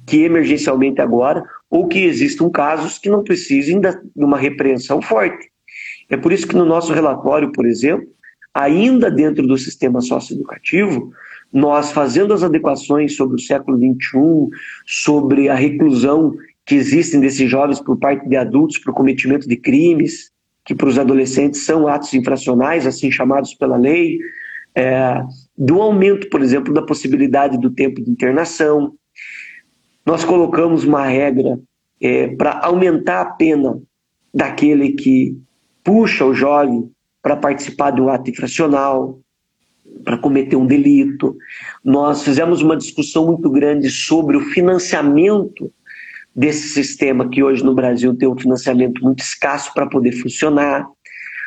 Speaker 3: que emergencialmente agora, ou que existam casos que não precisem de uma repreensão forte. É por isso que no nosso relatório, por exemplo, ainda dentro do sistema socioeducativo, nós fazendo as adequações sobre o século XXI, sobre a reclusão que existem desses jovens por parte de adultos para o cometimento de crimes, que para os adolescentes são atos infracionais, assim chamados pela lei, é, do aumento, por exemplo, da possibilidade do tempo de internação. Nós colocamos uma regra é, para aumentar a pena daquele que puxa o jovem para participar de um ato infracional, para cometer um delito. Nós fizemos uma discussão muito grande sobre o financiamento desse sistema que hoje no Brasil tem um financiamento muito escasso para poder funcionar,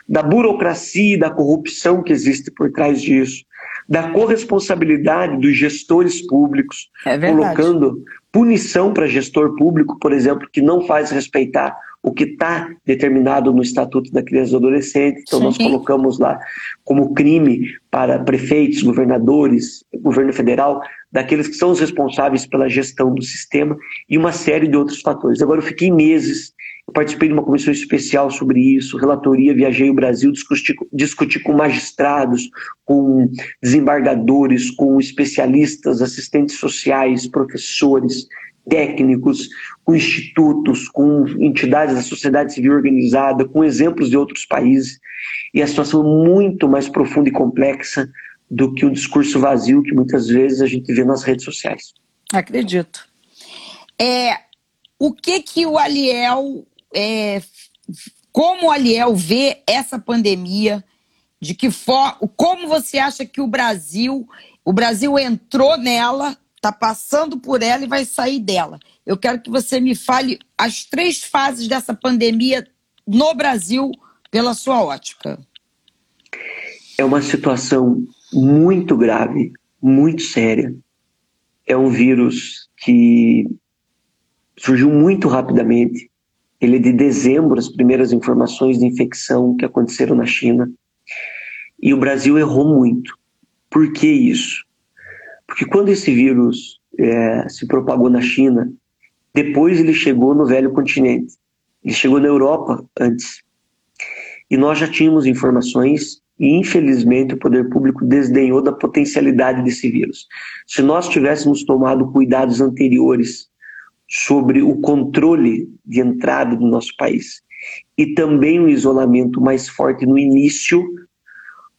Speaker 3: da burocracia e da corrupção que existe por trás disso, da corresponsabilidade dos gestores públicos,
Speaker 2: é
Speaker 3: colocando punição para gestor público, por exemplo, que não faz respeitar o que está determinado no Estatuto da Criança e do Adolescente. Então, Sim. nós colocamos lá como crime para prefeitos, governadores, governo federal, daqueles que são os responsáveis pela gestão do sistema e uma série de outros fatores. Agora, eu fiquei meses, participei de uma comissão especial sobre isso, relatoria, viajei o Brasil, discuti, discuti com magistrados, com desembargadores, com especialistas, assistentes sociais, professores, técnicos, com institutos, com entidades da sociedade civil organizada, com exemplos de outros países, e a situação é muito mais profunda e complexa do que o discurso vazio que muitas vezes a gente vê nas redes sociais.
Speaker 2: Acredito. É, o que que o Aliel, é, como o Aliel vê essa pandemia, de que for, como você acha que o Brasil, o Brasil entrou nela está passando por ela e vai sair dela. Eu quero que você me fale as três fases dessa pandemia no Brasil pela sua ótica.
Speaker 3: É uma situação muito grave, muito séria. É um vírus que surgiu muito rapidamente. Ele é de dezembro, as primeiras informações de infecção que aconteceram na China. E o Brasil errou muito. Por que isso? Porque quando esse vírus é, se propagou na China, depois ele chegou no velho continente. Ele chegou na Europa antes. E nós já tínhamos informações e, infelizmente, o poder público desdenhou da potencialidade desse vírus. Se nós tivéssemos tomado cuidados anteriores sobre o controle de entrada do nosso país e também o isolamento mais forte no início,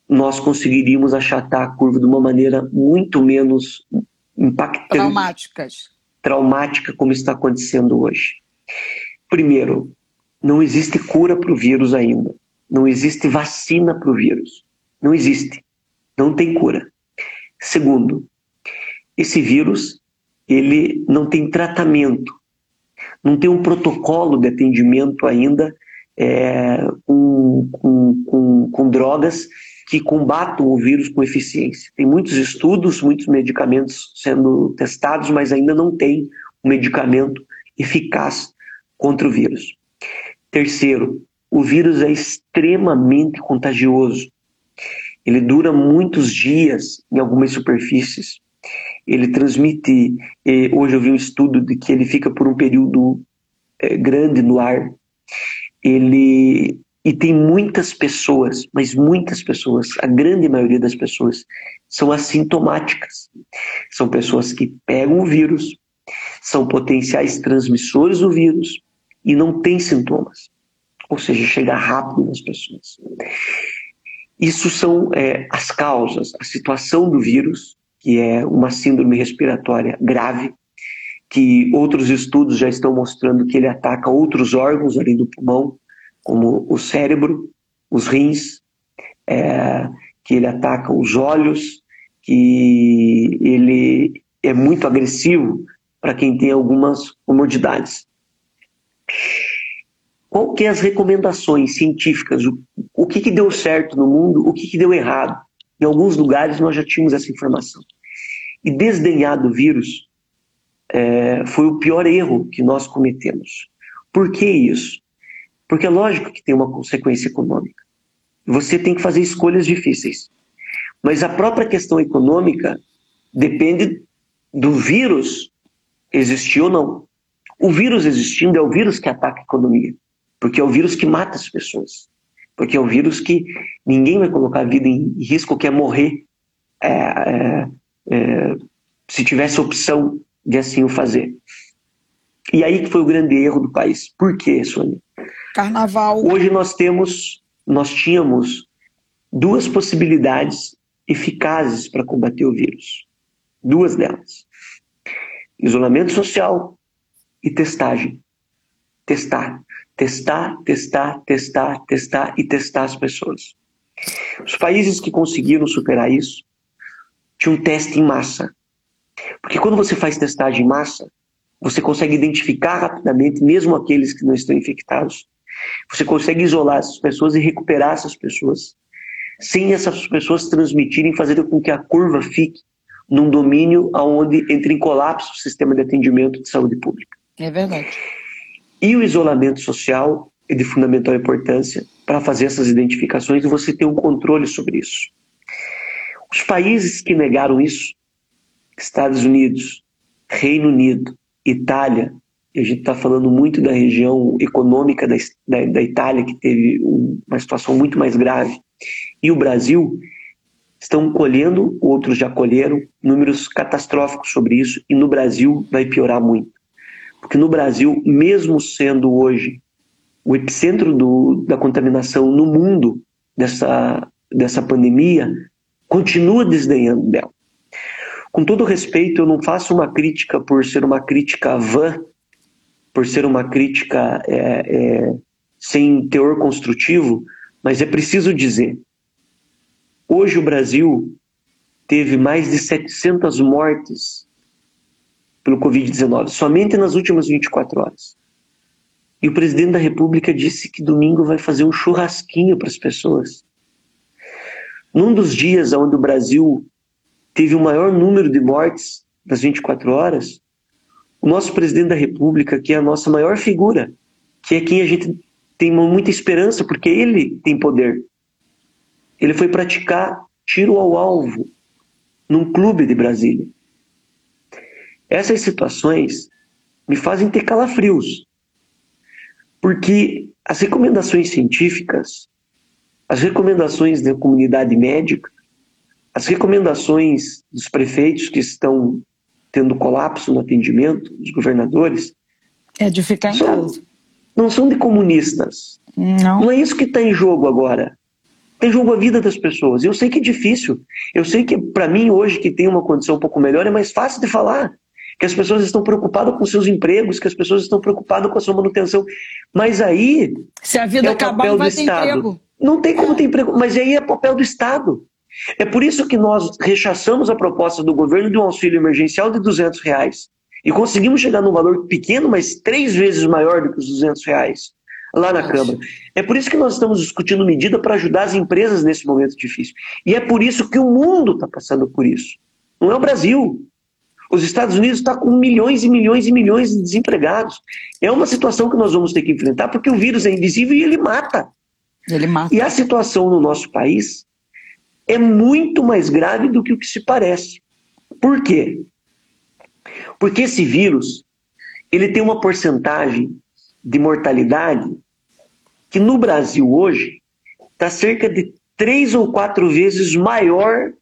Speaker 3: nós conseguiríamos achatar a curva de uma maneira muito menos impactante.
Speaker 2: Traumáticas.
Speaker 3: Traumática, como está acontecendo hoje. Primeiro, não existe cura para o vírus ainda. Não existe vacina para o vírus. Não existe. Não tem cura. Segundo, esse vírus ele não tem tratamento, não tem um protocolo de atendimento ainda é, com, com, com, com drogas que combatam o vírus com eficiência. Tem muitos estudos, muitos medicamentos sendo testados, mas ainda não tem um medicamento eficaz contra o vírus. Terceiro, o vírus é extremamente contagioso. Ele dura muitos dias em algumas superfícies. Ele transmite. Eh, hoje eu vi um estudo de que ele fica por um período eh, grande no ar. Ele e tem muitas pessoas, mas muitas pessoas, a grande maioria das pessoas, são assintomáticas. São pessoas que pegam o vírus, são potenciais transmissores do vírus e não têm sintomas. Ou seja, chega rápido nas pessoas. Isso são é, as causas, a situação do vírus, que é uma síndrome respiratória grave, que outros estudos já estão mostrando que ele ataca outros órgãos além do pulmão, como o cérebro, os rins, é, que ele ataca os olhos, que ele é muito agressivo para quem tem algumas comodidades. Qual que é as recomendações científicas? O, o que, que deu certo no mundo? O que, que deu errado? Em alguns lugares nós já tínhamos essa informação. E desdenhar do vírus é, foi o pior erro que nós cometemos. Por que isso? Porque é lógico que tem uma consequência econômica. Você tem que fazer escolhas difíceis. Mas a própria questão econômica depende do vírus existir ou não. O vírus existindo é o vírus que ataca a economia, porque é o vírus que mata as pessoas, porque é o vírus que ninguém vai colocar a vida em risco, quer morrer é, é, é, se tivesse opção de assim o fazer. E aí que foi o grande erro do país. Por quê, Sônia?
Speaker 2: Carnaval.
Speaker 3: Hoje nós temos, nós tínhamos duas possibilidades eficazes para combater o vírus. Duas delas: isolamento social e testagem. Testar, testar, testar, testar, testar e testar as pessoas. Os países que conseguiram superar isso tinham um teste em massa. Porque quando você faz testagem em massa, você consegue identificar rapidamente, mesmo aqueles que não estão infectados, você consegue isolar essas pessoas e recuperar essas pessoas, sem essas pessoas transmitirem, fazer com que a curva fique num domínio onde entra em colapso o sistema de atendimento de saúde pública.
Speaker 2: É verdade.
Speaker 3: E o isolamento social é de fundamental importância para fazer essas identificações e você ter um controle sobre isso. Os países que negaram isso, Estados Unidos, Reino Unido, Itália, a gente está falando muito da região econômica da, da, da Itália, que teve uma situação muito mais grave, e o Brasil estão colhendo, outros já colheram, números catastróficos sobre isso, e no Brasil vai piorar muito. Porque no Brasil, mesmo sendo hoje o epicentro do, da contaminação no mundo dessa, dessa pandemia, continua desdenhando dela. Com todo respeito, eu não faço uma crítica por ser uma crítica vã, por ser uma crítica é, é, sem teor construtivo, mas é preciso dizer: hoje o Brasil teve mais de 700 mortes pelo Covid-19, somente nas últimas 24 horas. E o presidente da República disse que domingo vai fazer um churrasquinho para as pessoas. Num dos dias onde o Brasil teve o maior número de mortes das 24 horas, o nosso presidente da República, que é a nossa maior figura, que é quem a gente tem muita esperança, porque ele tem poder, ele foi praticar tiro ao alvo num clube de Brasília. Essas situações me fazem ter calafrios, porque as recomendações científicas, as recomendações da comunidade médica, as recomendações dos prefeitos que estão tendo colapso no atendimento, dos governadores.
Speaker 2: É de ficar em são, casa.
Speaker 3: Não são de comunistas.
Speaker 2: Não.
Speaker 3: Não é isso que está em jogo agora. Está em jogo a vida das pessoas. Eu sei que é difícil. Eu sei que, para mim, hoje, que tem uma condição um pouco melhor, é mais fácil de falar. Que as pessoas estão preocupadas com seus empregos, que as pessoas estão preocupadas com a sua manutenção. Mas aí.
Speaker 2: Se a vida
Speaker 3: é
Speaker 2: acabar, não vai ter
Speaker 3: Estado.
Speaker 2: emprego.
Speaker 3: Não tem como ter emprego. Mas aí é papel do Estado. É por isso que nós rechaçamos a proposta do governo de um auxílio emergencial de 200 reais. E conseguimos chegar num valor pequeno, mas três vezes maior do que os 200 reais lá na Câmara. É por isso que nós estamos discutindo medida para ajudar as empresas nesse momento difícil. E é por isso que o mundo está passando por isso. Não é o Brasil. Os Estados Unidos estão tá com milhões e milhões e milhões de desempregados. É uma situação que nós vamos ter que enfrentar porque o vírus é invisível e ele mata.
Speaker 2: Ele mata.
Speaker 3: E a situação no nosso país é muito mais grave do que o que se parece. Por quê? Porque esse vírus, ele tem uma porcentagem de mortalidade que no Brasil hoje está cerca de três ou quatro vezes maior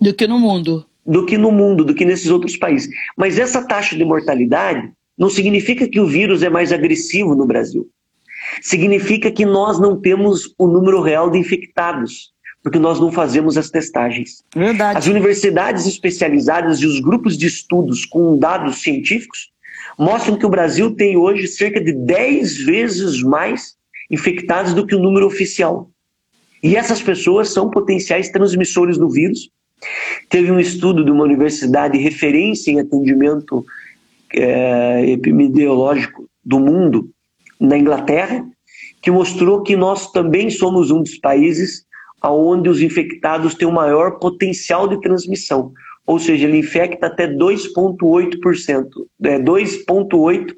Speaker 2: do que no mundo.
Speaker 3: Do que no mundo, do que nesses outros países. Mas essa taxa de mortalidade não significa que o vírus é mais agressivo no Brasil. Significa que nós não temos o número real de infectados porque nós não fazemos as testagens.
Speaker 2: Verdade.
Speaker 3: As universidades especializadas e os grupos de estudos com dados científicos mostram que o Brasil tem hoje cerca de 10 vezes mais infectados do que o número oficial. E essas pessoas são potenciais transmissores do vírus. Teve um estudo de uma universidade referência em atendimento é, epidemiológico do mundo, na Inglaterra, que mostrou que nós também somos um dos países onde os infectados têm o maior potencial de transmissão, ou seja, ele infecta até 2,8%, é, 2,8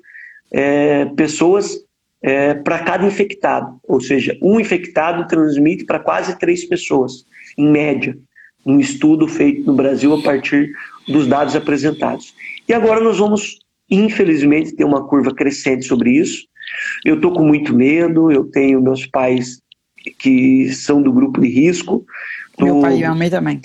Speaker 3: é, pessoas é, para cada infectado, ou seja, um infectado transmite para quase três pessoas, em média, um estudo feito no Brasil a partir dos dados apresentados. E agora nós vamos, infelizmente, ter uma curva crescente sobre isso. Eu estou com muito medo, eu tenho meus pais que são do grupo de risco.
Speaker 2: Tô, Meu pai e minha mãe também.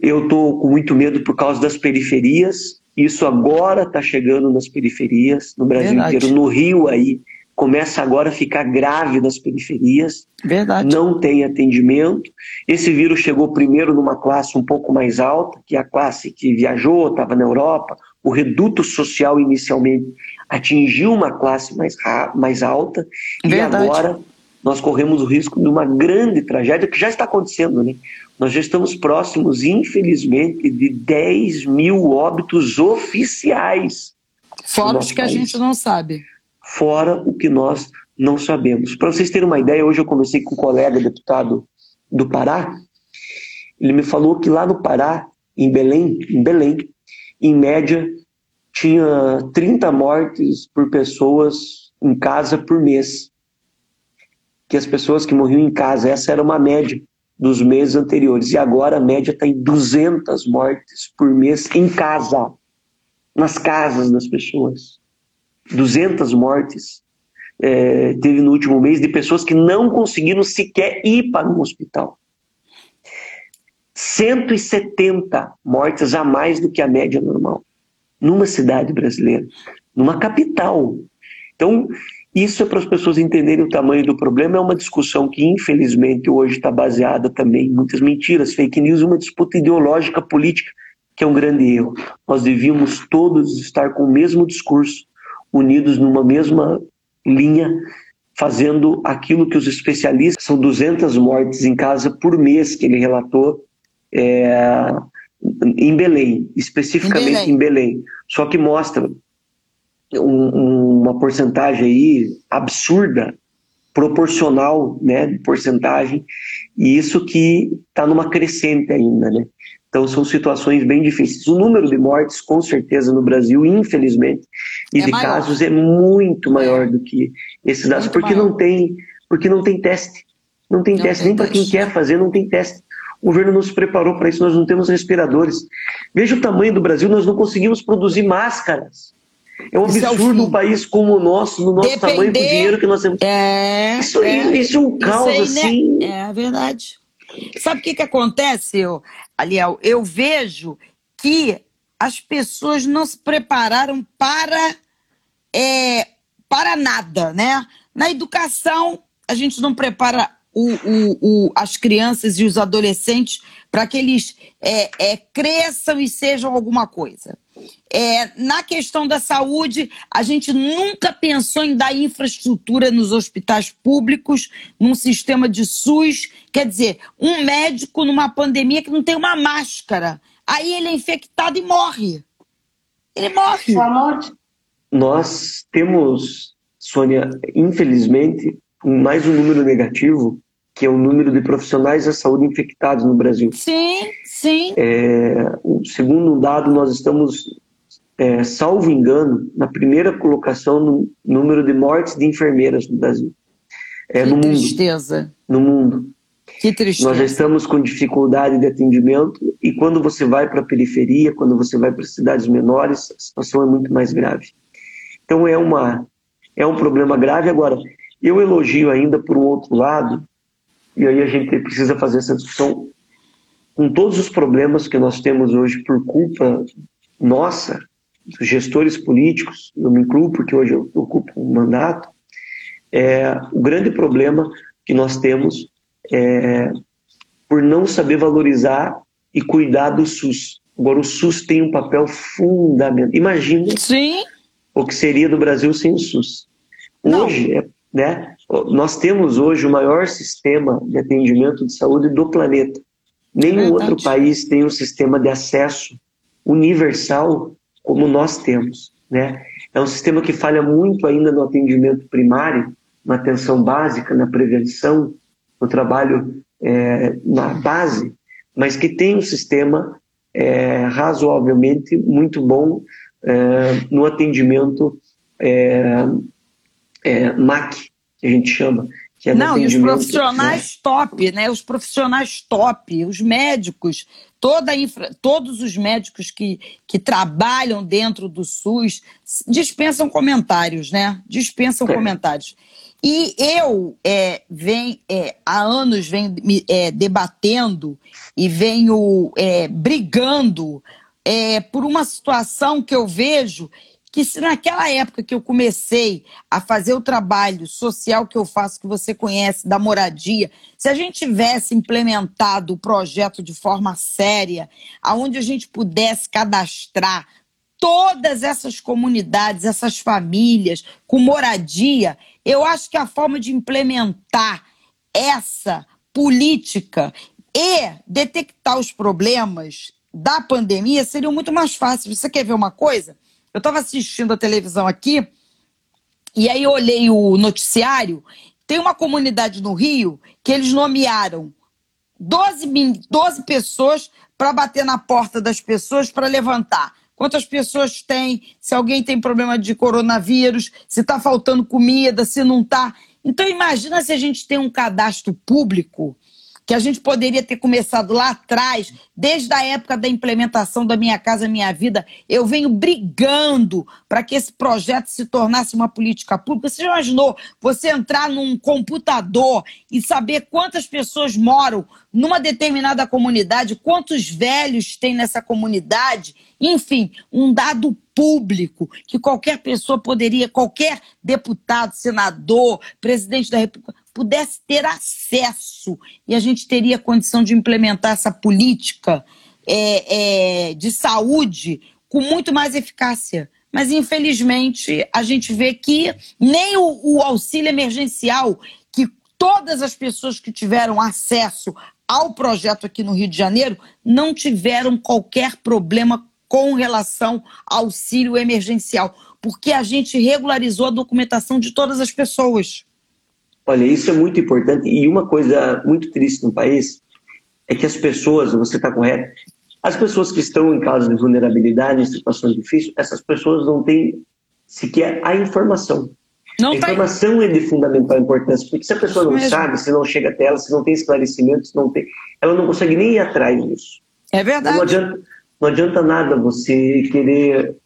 Speaker 3: Eu estou com muito medo por causa das periferias. Isso agora está chegando nas periferias, no Brasil Verdade. inteiro. No Rio aí, começa agora a ficar grave nas periferias.
Speaker 2: Verdade.
Speaker 3: Não tem atendimento. Esse vírus chegou primeiro numa classe um pouco mais alta, que é a classe que viajou, estava na Europa. O reduto social inicialmente atingiu uma classe mais, mais alta.
Speaker 2: Verdade.
Speaker 3: E agora nós corremos o risco de uma grande tragédia que já está acontecendo, né? Nós já estamos próximos, infelizmente, de 10 mil óbitos oficiais.
Speaker 2: Fora os que país. a gente não sabe.
Speaker 3: Fora o que nós não sabemos. Para vocês terem uma ideia, hoje eu conversei com um colega deputado do Pará. Ele me falou que lá no Pará, em Belém, em Belém, em média, tinha 30 mortes por pessoas em casa por mês que as pessoas que morriam em casa, essa era uma média dos meses anteriores. E agora a média está em 200 mortes por mês em casa, nas casas das pessoas. 200 mortes é, teve no último mês de pessoas que não conseguiram sequer ir para um hospital. 170 mortes a mais do que a média normal, numa cidade brasileira. numa capital. Então, isso é para as pessoas entenderem o tamanho do problema. É uma discussão que, infelizmente, hoje está baseada também em muitas mentiras, fake news, uma disputa ideológica política, que é um grande erro. Nós devíamos todos estar com o mesmo discurso, unidos numa mesma linha, fazendo aquilo que os especialistas, são 200 mortes em casa por mês que ele relatou é, em Belém, especificamente em Belém. em Belém. Só que mostra um, uma porcentagem aí absurda, proporcional, né, de porcentagem, e isso que está numa crescente ainda, né? Então são situações bem difíceis. O número de mortes, com certeza, no Brasil, infelizmente, e é de maior. casos é muito maior do que esses dados, porque maior. não tem, porque não tem teste. Não tem não teste, tem nem para quem quer fazer, não tem teste. O governo não se preparou para isso, nós não temos respiradores. Veja o tamanho do Brasil, nós não conseguimos produzir máscaras. É um isso é absurdo é um país como o nosso, no nosso Depender, tamanho, com o dinheiro que nós temos.
Speaker 2: É,
Speaker 3: isso, é, isso é um caos, aí, né? assim.
Speaker 2: É verdade. Sabe o que, que acontece, Aliel? Eu vejo que as pessoas não se prepararam para, é, para nada, né? Na educação, a gente não prepara o, o, o, as crianças e os adolescentes para que eles é, é, cresçam e sejam alguma coisa. É, na questão da saúde, a gente nunca pensou em dar infraestrutura nos hospitais públicos, num sistema de SUS. Quer dizer, um médico numa pandemia que não tem uma máscara, aí ele é infectado e morre. Ele morre.
Speaker 3: Nós temos, Sônia, infelizmente, mais um número negativo, que é o número de profissionais da saúde infectados no Brasil.
Speaker 2: Sim, sim.
Speaker 3: É, segundo um dado, nós estamos, é, salvo engano, na primeira colocação no número de mortes de enfermeiras no Brasil.
Speaker 2: É, que no tristeza.
Speaker 3: Mundo, no mundo.
Speaker 2: Que tristeza.
Speaker 3: Nós já estamos com dificuldade de atendimento e quando você vai para a periferia, quando você vai para cidades menores, a situação é muito mais grave. Então é uma é um problema grave agora. Eu elogio ainda, por um outro lado, e aí a gente precisa fazer essa discussão com todos os problemas que nós temos hoje por culpa nossa, dos gestores políticos, eu me incluo porque hoje eu ocupo um mandato, é, o grande problema que nós temos é por não saber valorizar e cuidar do SUS. Agora, o SUS tem um papel fundamental. Imagina
Speaker 2: Sim.
Speaker 3: o que seria do Brasil sem o SUS. Hoje, é, né, nós temos hoje o maior sistema de atendimento de saúde do planeta. Nenhum outro país tem um sistema de acesso universal como nós temos. Né? É um sistema que falha muito ainda no atendimento primário, na atenção básica, na prevenção, no trabalho é, na base, mas que tem um sistema é, razoavelmente muito bom é, no atendimento é, é, MAC, que a gente chama. É
Speaker 2: Não, e os profissionais né? top, né? Os profissionais top, os médicos, toda infra, todos os médicos que, que trabalham dentro do SUS dispensam comentários, né? Dispensam é. comentários. E eu é, venho, é, há anos venho é, debatendo e venho é, brigando é, por uma situação que eu vejo que se naquela época que eu comecei a fazer o trabalho social que eu faço, que você conhece, da moradia, se a gente tivesse implementado o projeto de forma séria, aonde a gente pudesse cadastrar todas essas comunidades, essas famílias com moradia, eu acho que a forma de implementar essa política e detectar os problemas da pandemia seria muito mais fácil. Você quer ver uma coisa? Eu estava assistindo a televisão aqui e aí eu olhei o noticiário. Tem uma comunidade no Rio que eles nomearam 12, 12 pessoas para bater na porta das pessoas para levantar. Quantas pessoas tem, se alguém tem problema de coronavírus, se está faltando comida, se não está. Então imagina se a gente tem um cadastro público que a gente poderia ter começado lá atrás, desde a época da implementação da Minha Casa Minha Vida. Eu venho brigando para que esse projeto se tornasse uma política pública. Você já imaginou você entrar num computador e saber quantas pessoas moram numa determinada comunidade, quantos velhos tem nessa comunidade? Enfim, um dado público que qualquer pessoa poderia, qualquer deputado, senador, presidente da República, pudesse ter acesso e a gente teria condição de implementar essa política é, é, de saúde com muito mais eficácia. Mas, infelizmente, a gente vê que nem o, o auxílio emergencial, que todas as pessoas que tiveram acesso ao projeto aqui no Rio de Janeiro não tiveram qualquer problema com relação ao auxílio emergencial, porque a gente regularizou a documentação de todas as pessoas.
Speaker 3: Olha, isso é muito importante e uma coisa muito triste no país é que as pessoas, você está correto, as pessoas que estão em casos de vulnerabilidade, em situações difíceis, essas pessoas não têm sequer a informação. Não a informação é de fundamental importância, porque se a pessoa não Mesmo. sabe, se não chega até ela, se não tem esclarecimentos, não tem, ela não consegue nem ir atrás disso.
Speaker 2: É verdade.
Speaker 3: Não adianta, não adianta nada você querer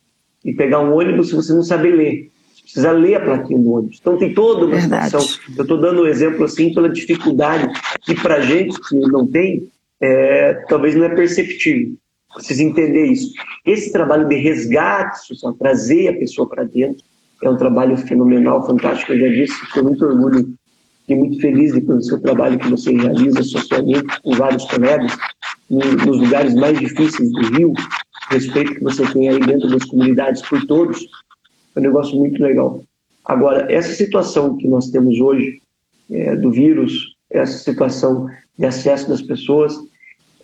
Speaker 3: ir pegar um ônibus se você não sabe ler. Precisa ler a plaquinha do ônibus. Então tem toda uma situação. Eu estou dando um exemplo assim pela dificuldade que para gente que não tem, é, talvez não é perceptível. Precisa entender isso. Esse trabalho de resgate social, trazer a pessoa para dentro, é um trabalho fenomenal, fantástico. Eu já disse, estou muito orgulho e muito feliz de conhecer o trabalho que você realiza socialmente com vários colegas nos lugares mais difíceis do Rio, respeito que você tem aí dentro das comunidades por todos, é um negócio muito legal. Agora, essa situação que nós temos hoje é, do vírus, essa situação de acesso das pessoas,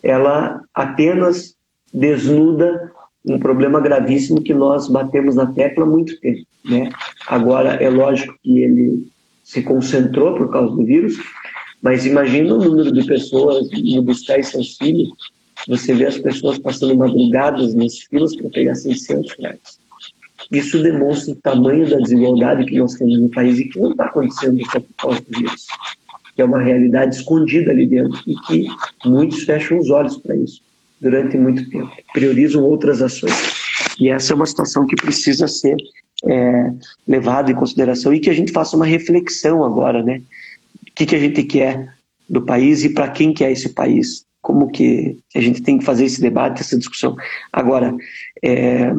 Speaker 3: ela apenas desnuda um problema gravíssimo que nós batemos na tecla há muito tempo. Né? Agora, é lógico que ele se concentrou por causa do vírus, mas imagina o número de pessoas no buscar esse auxílio. Você vê as pessoas passando madrugadas nas filas para pegar 600 reais. Isso demonstra o tamanho da desigualdade que nós temos no país e que não está acontecendo só por causa vírus. Que é uma realidade escondida ali dentro e que muitos fecham os olhos para isso durante muito tempo. Priorizam outras ações. E essa é uma situação que precisa ser é, levada em consideração e que a gente faça uma reflexão agora, né? que, que a gente quer do país e para quem quer esse país. Como que a gente tem que fazer esse debate, essa discussão. Agora, é,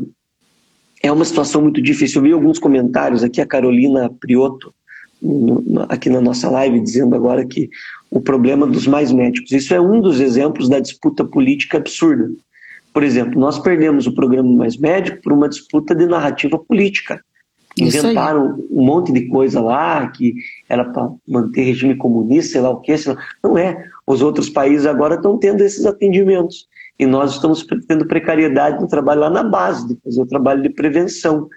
Speaker 3: é uma situação muito difícil. Eu vi alguns comentários aqui, a Carolina Priotto, aqui na nossa live, dizendo agora que o problema dos mais médicos. Isso é um dos exemplos da disputa política absurda. Por exemplo, nós perdemos o programa Mais Médico por uma disputa de narrativa política. Inventaram um monte de coisa lá que era para manter regime comunista, sei lá o que. Não é. Os outros países agora estão tendo esses atendimentos. E nós estamos tendo precariedade no trabalho lá na base, de fazer o trabalho de prevenção.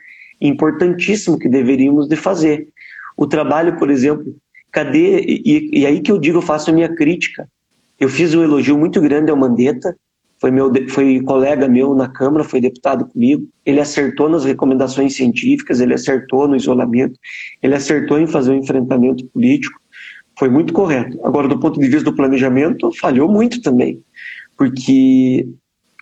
Speaker 3: Importantíssimo que deveríamos de fazer. O trabalho, por exemplo, cadê... E, e aí que eu digo, eu faço a minha crítica. Eu fiz um elogio muito grande ao Mandetta, foi, meu, foi colega meu na Câmara, foi deputado comigo. Ele acertou nas recomendações científicas, ele acertou no isolamento, ele acertou em fazer o um enfrentamento político. Foi muito correto. Agora, do ponto de vista do planejamento, falhou muito também. Porque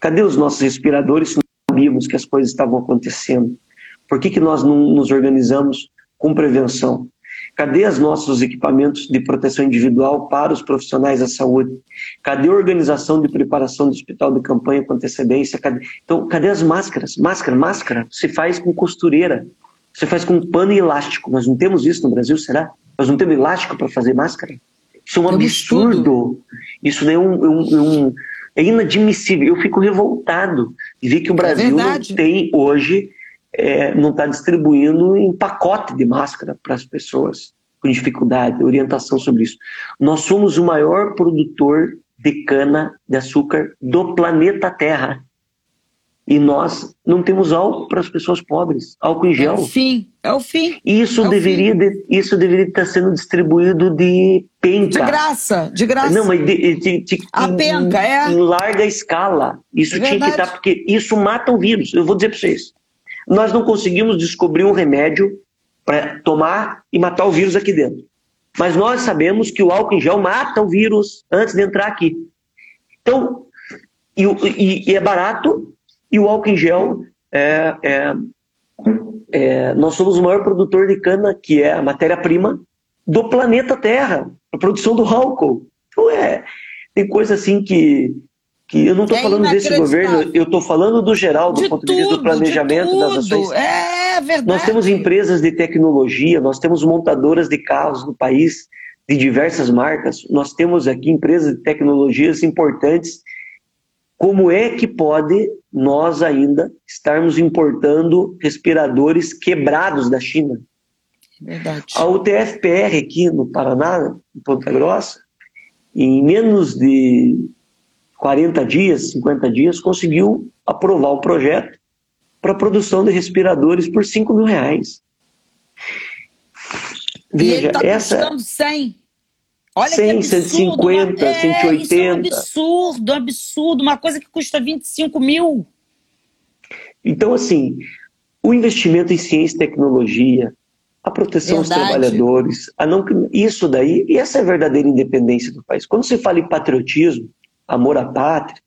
Speaker 3: cadê os nossos respiradores se não sabíamos que as coisas estavam acontecendo? Por que, que nós não nos organizamos com prevenção? Cadê os nossos equipamentos de proteção individual para os profissionais da saúde? Cadê a organização de preparação do hospital de campanha com antecedência? Cadê... Então, cadê as máscaras? Máscara, máscara se faz com costureira, você faz com pano e elástico. Nós não temos isso no Brasil, será? Nós não temos elástico para fazer máscara? Isso é um absurdo. Isso é um, um, um, é inadmissível. Eu fico revoltado de ver que o é Brasil é não tem hoje é, não está distribuindo em pacote de máscara para as pessoas com dificuldade, orientação sobre isso. Nós somos o maior produtor de cana de açúcar do planeta Terra. E nós não temos álcool para as pessoas pobres, álcool em gel.
Speaker 2: Fim, é o fim.
Speaker 3: Isso,
Speaker 2: é
Speaker 3: deveria, de, isso deveria estar sendo distribuído de penca.
Speaker 2: De graça, de graça.
Speaker 3: Não, mas de, de, de
Speaker 2: a em, penca, é.
Speaker 3: Em larga escala. Isso é tinha que estar, porque isso mata o vírus. Eu vou dizer para vocês nós não conseguimos descobrir um remédio para tomar e matar o vírus aqui dentro. Mas nós sabemos que o álcool em gel mata o vírus antes de entrar aqui. Então, e, e, e é barato, e o álcool em gel é, é, é, nós somos o maior produtor de cana, que é a matéria-prima do planeta Terra, a produção do álcool. Então é, tem coisa assim que, que eu não estou é falando desse governo, eu estou falando do geral, do
Speaker 2: de
Speaker 3: ponto
Speaker 2: tudo,
Speaker 3: de vista do planejamento das ações.
Speaker 2: É verdade.
Speaker 3: Nós temos empresas de tecnologia, nós temos montadoras de carros no país de diversas marcas, nós temos aqui empresas de tecnologias importantes. Como é que pode nós ainda estarmos importando respiradores quebrados da China?
Speaker 2: Verdade.
Speaker 3: A UTFPR aqui no Paraná, em Ponta Grossa, em menos de 40 dias, 50 dias, conseguiu aprovar um projeto para a produção de respiradores por 5 mil reais.
Speaker 2: Veja, e ele está essa... custando 100. Olha 100, que absurdo,
Speaker 3: 150,
Speaker 2: uma...
Speaker 3: 180.
Speaker 2: Isso é um absurdo, absurdo. Uma coisa que custa 25 mil.
Speaker 3: Então, assim, o investimento em ciência e tecnologia, a proteção Verdade. aos trabalhadores, a não isso daí, e essa é a verdadeira independência do país. Quando você fala em patriotismo, amor à pátria,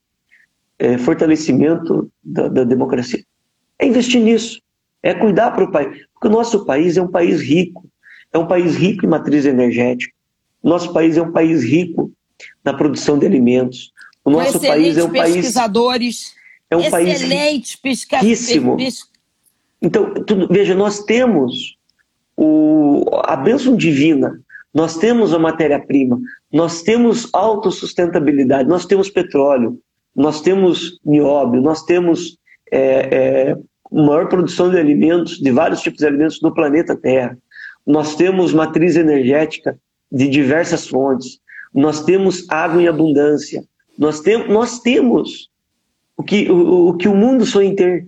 Speaker 3: é, fortalecimento da, da, democracia, é investir nisso, é cuidar para o país, porque o nosso país é um país rico, é um país rico em matriz energética, nosso país é um país rico na produção de alimentos, o nosso país é um país
Speaker 2: pesquisadores,
Speaker 3: é um país riquíssimo. Então, veja, nós temos o, a bênção divina, nós temos a matéria-prima, nós temos autossustentabilidade, nós temos petróleo, nós temos nióbio, nós temos é, é, maior produção de alimentos, de vários tipos de alimentos no planeta Terra. Nós temos matriz energética de diversas fontes. Nós temos água em abundância. Nós, tem, nós temos o que o, o que o mundo sonha em ter.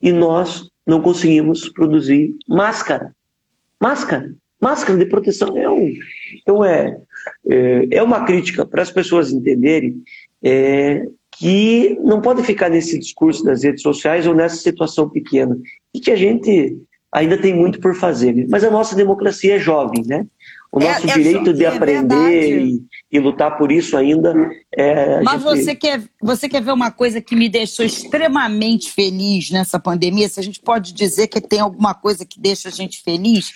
Speaker 3: E nós não conseguimos produzir máscara. Máscara. Máscara de proteção é um. Então é, é, é uma crítica para as pessoas entenderem é, que não pode ficar nesse discurso das redes sociais ou nessa situação pequena. E que a gente ainda tem muito por fazer. Né? Mas a nossa democracia é jovem, né? O é, nosso é, direito de é aprender e, e, lutar por isso ainda é.
Speaker 2: Mas gente... você, quer, você quer ver uma coisa que me deixou extremamente feliz nessa pandemia? Se a gente pode dizer que tem alguma coisa que deixa a gente feliz,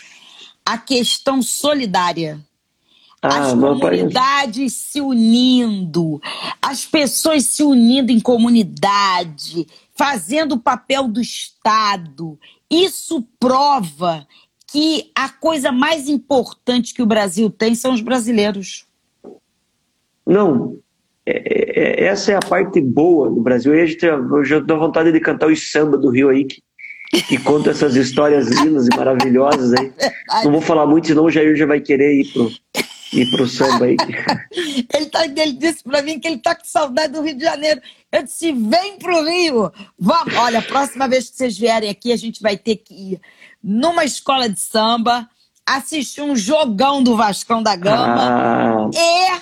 Speaker 2: a questão solidária. Ah, as comunidades se unindo, as pessoas se unindo em comunidade, fazendo o papel do Estado. Isso prova que a coisa mais importante que o Brasil tem são os brasileiros.
Speaker 3: Não, é, é, é essa é a parte boa do Brasil. Eu já dou vontade de cantar os samba do Rio aí, que, que conta essas histórias lindas e maravilhosas aí. Não vou falar muito, senão o Jair já vai querer ir pro, ir pro samba aí.
Speaker 2: ele, tá, ele disse para mim que ele tá com saudade do Rio de Janeiro. Eu disse, vem pro Rio. Vamos. Olha, a próxima vez que vocês vierem aqui, a gente vai ter que ir numa escola de samba, assistir um jogão do Vascão da Gama ah. e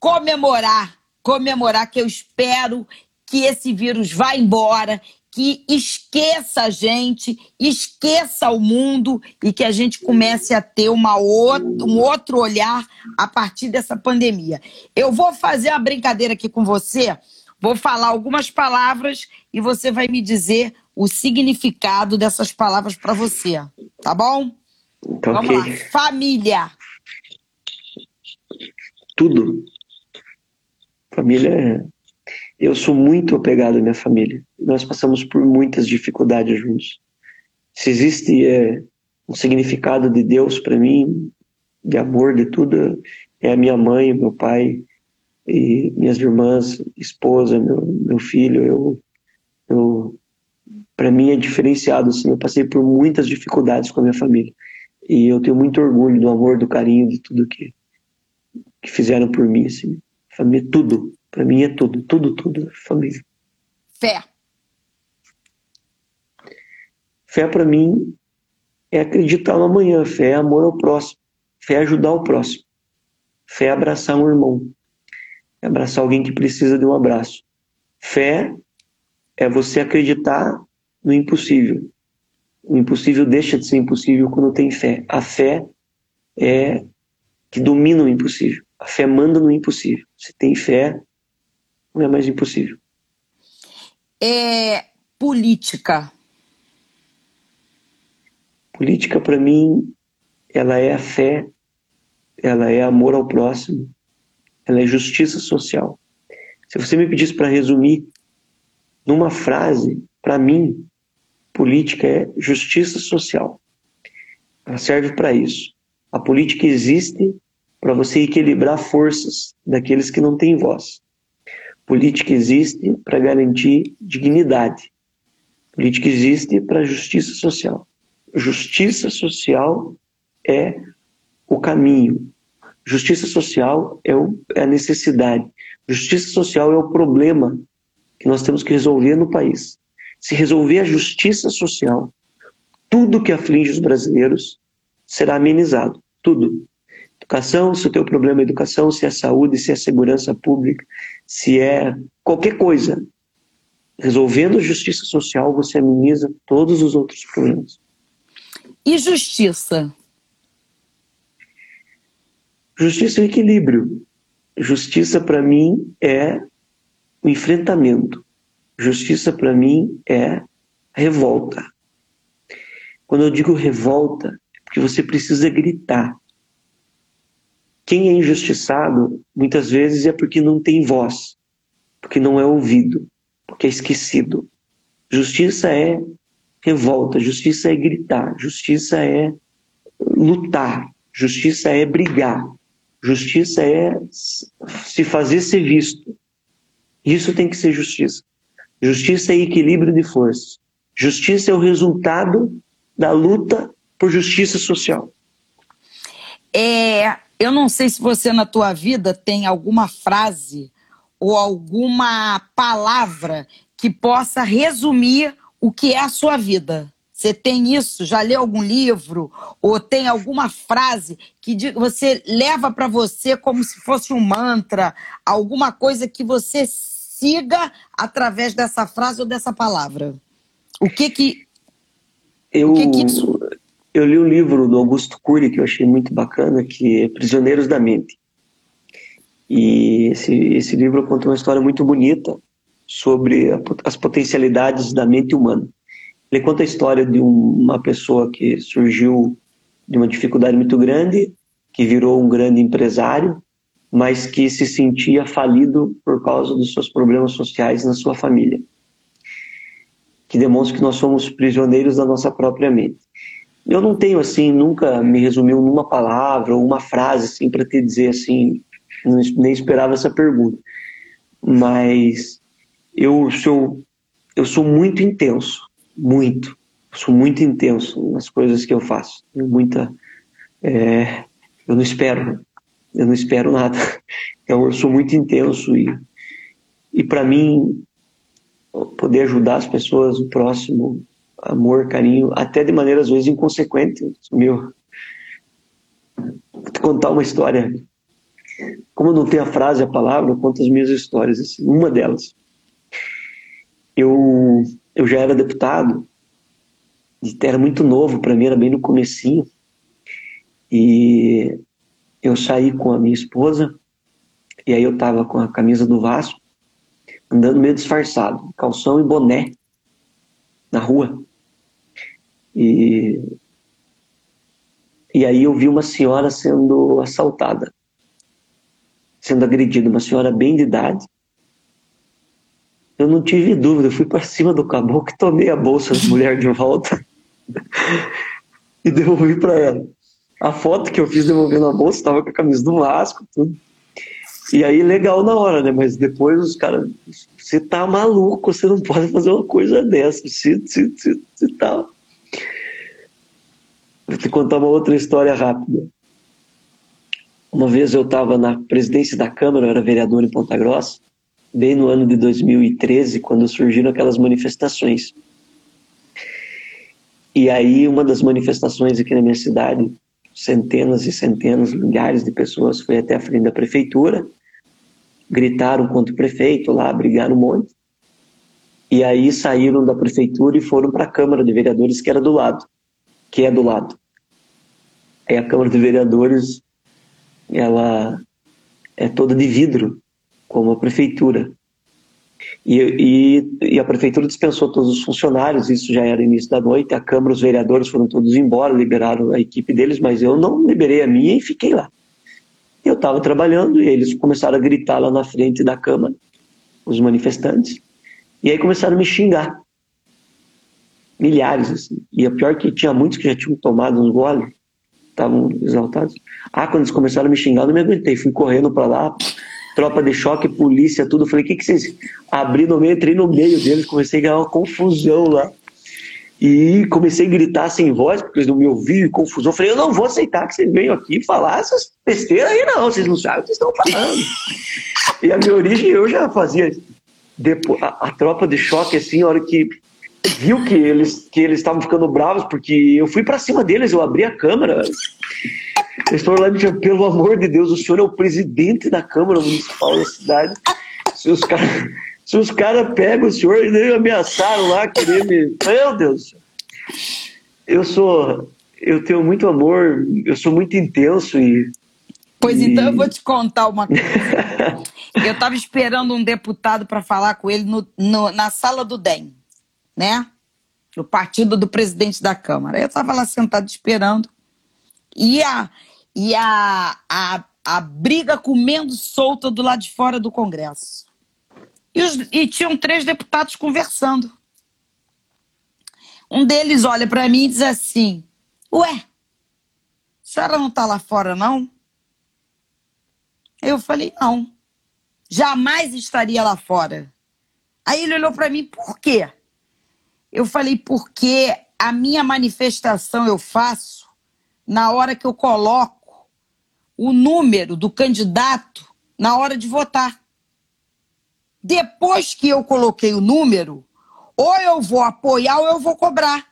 Speaker 2: comemorar, comemorar que eu espero que esse vírus vá embora, que esqueça a gente, esqueça o mundo e que a gente comece a ter uma outra, um outro olhar a partir dessa pandemia. Eu vou fazer uma brincadeira aqui com você, vou falar algumas palavras e você vai me dizer o significado dessas palavras para você, tá bom?
Speaker 3: Tá Vamos
Speaker 2: okay. lá. Família.
Speaker 3: Tudo. Família é... Eu sou muito apegado à minha família. Nós passamos por muitas dificuldades juntos. Se existe é, um significado de Deus para mim, de amor, de tudo, é a minha mãe, meu pai, e minhas irmãs, esposa, meu, meu filho. Eu, eu para mim é diferenciado. Assim, eu passei por muitas dificuldades com a minha família e eu tenho muito orgulho do amor, do carinho, de tudo que, que fizeram por mim. Assim. Família, tudo. Para mim é tudo, tudo, tudo. Família.
Speaker 2: Fé.
Speaker 3: Fé para mim é acreditar no amanhã. Fé é amor ao próximo. Fé é ajudar o próximo. Fé é abraçar um irmão. É abraçar alguém que precisa de um abraço. Fé é você acreditar no impossível. O impossível deixa de ser impossível quando tem fé. A fé é que domina o impossível. A fé manda no impossível. Se tem fé, não é mais impossível.
Speaker 2: É política.
Speaker 3: Política, para mim, ela é a fé, ela é amor ao próximo, ela é justiça social. Se você me pedisse para resumir numa frase, para mim, política é justiça social. Ela serve para isso. A política existe para você equilibrar forças daqueles que não têm voz. Política existe para garantir dignidade. Política existe para justiça social. Justiça social é o caminho. Justiça social é, o, é a necessidade. Justiça social é o problema que nós temos que resolver no país. Se resolver a justiça social, tudo que aflige os brasileiros será amenizado. Tudo. Educação, se o teu problema é educação, se é saúde, se é segurança pública, se é qualquer coisa. Resolvendo a justiça social, você ameniza todos os outros problemas.
Speaker 2: E justiça?
Speaker 3: Justiça é o equilíbrio. Justiça para mim é o enfrentamento. Justiça para mim é revolta. Quando eu digo revolta, é porque você precisa gritar. Quem é injustiçado, muitas vezes é porque não tem voz, porque não é ouvido, porque é esquecido. Justiça é revolta, justiça é gritar, justiça é lutar, justiça é brigar, justiça é se fazer ser visto. Isso tem que ser justiça. Justiça é equilíbrio de forças. Justiça é o resultado da luta por justiça social.
Speaker 2: É, eu não sei se você na tua vida tem alguma frase ou alguma palavra que possa resumir o que é a sua vida. Você tem isso? Já leu algum livro? Ou tem alguma frase que você leva para você como se fosse um mantra? Alguma coisa que você siga através dessa frase ou dessa palavra? O que que.
Speaker 3: Eu, que que isso... eu li um livro do Augusto Cury que eu achei muito bacana, que é Prisioneiros da Mente. E esse, esse livro conta uma história muito bonita sobre a, as potencialidades da mente humana. Ele conta a história de uma pessoa que surgiu de uma dificuldade muito grande, que virou um grande empresário, mas que se sentia falido por causa dos seus problemas sociais na sua família. Que demonstra que nós somos prisioneiros da nossa própria mente. Eu não tenho assim, nunca me resumiu numa palavra ou uma frase assim para te dizer assim, nem esperava essa pergunta. Mas eu sou eu sou muito intenso muito. Sou muito intenso nas coisas que eu faço. Muita, é, eu não espero, eu não espero nada. Então eu sou muito intenso e e para mim poder ajudar as pessoas, o próximo, amor, carinho, até de maneira às vezes inconsequente, meu. Vou te contar uma história. Como eu não tenho a frase, a palavra, eu conto as minhas histórias. Assim. Uma delas, eu eu já era deputado, era muito novo para mim, era bem no comecinho. E eu saí com a minha esposa, e aí eu tava com a camisa do Vasco, andando meio disfarçado, calção e boné, na rua. E, e aí eu vi uma senhora sendo assaltada, sendo agredida, uma senhora bem de idade, eu não tive dúvida, eu fui para cima do caboclo tomei a bolsa da mulher de volta e devolvi para ela. A foto que eu fiz devolvendo a bolsa estava com a camisa do Vasco, tudo. E aí, legal na hora, né? Mas depois os caras, você tá maluco, você não pode fazer uma coisa dessa. Você, você, você, você tá. Vou te contar uma outra história rápida. Uma vez eu estava na presidência da Câmara, eu era vereador em Ponta Grossa, bem no ano de 2013, quando surgiram aquelas manifestações. E aí, uma das manifestações aqui na minha cidade, centenas e centenas, milhares de pessoas foi até a frente da prefeitura, gritaram contra o prefeito lá, brigaram um monte. E aí saíram da prefeitura e foram para a Câmara de Vereadores, que era do lado, que é do lado. Aí a Câmara de Vereadores ela é toda de vidro, como a prefeitura. E, e, e, a prefeitura dispensou todos os funcionários, isso já era início da noite, a Câmara, os vereadores foram todos embora, liberaram a equipe deles, mas eu não liberei a minha e fiquei lá. Eu estava trabalhando e eles começaram a gritar lá na frente da Câmara, os manifestantes, e aí começaram a me xingar. Milhares, assim. E a pior que tinha muitos que já tinham tomado uns goles, estavam exaltados. Ah, quando eles começaram a me xingar, eu não me aguentei, fui correndo para lá, tropa de choque, polícia, tudo. Falei, o que, que vocês abriram no meio? Entrei no meio deles, comecei a ganhar uma confusão lá. E comecei a gritar sem voz, porque eles não me ouviam, confusão. Falei, eu não vou aceitar que vocês venham aqui falar essas besteiras aí, não. Vocês não sabem o que vocês estão falando. e a minha origem eu já fazia. Depois, a, a tropa de choque, assim, a hora que viu que eles que eles estavam ficando bravos, porque eu fui para cima deles, eu abri a câmera. Eles me disseram, pelo amor de Deus, o senhor é o presidente da Câmara Municipal da cidade. Se os caras se os caras pegam o senhor e nem ameaçaram lá, querer me. Meu Deus! Eu sou. Eu tenho muito amor, eu sou muito intenso e.
Speaker 2: Pois e... então eu vou te contar uma coisa. eu estava esperando um deputado para falar com ele no, no, na sala do DEM, né? No partido do presidente da Câmara. Eu estava lá sentado esperando. E a, e a, a, a briga comendo solta do lado de fora do Congresso. E, os, e tinham três deputados conversando. Um deles olha para mim e diz assim: Ué, a senhora não está lá fora, não? Eu falei: Não, jamais estaria lá fora. Aí ele olhou para mim: Por quê? Eu falei: Porque a minha manifestação eu faço na hora que eu coloco o número do candidato na hora de votar. Depois que eu coloquei o número, ou eu vou apoiar ou eu vou cobrar.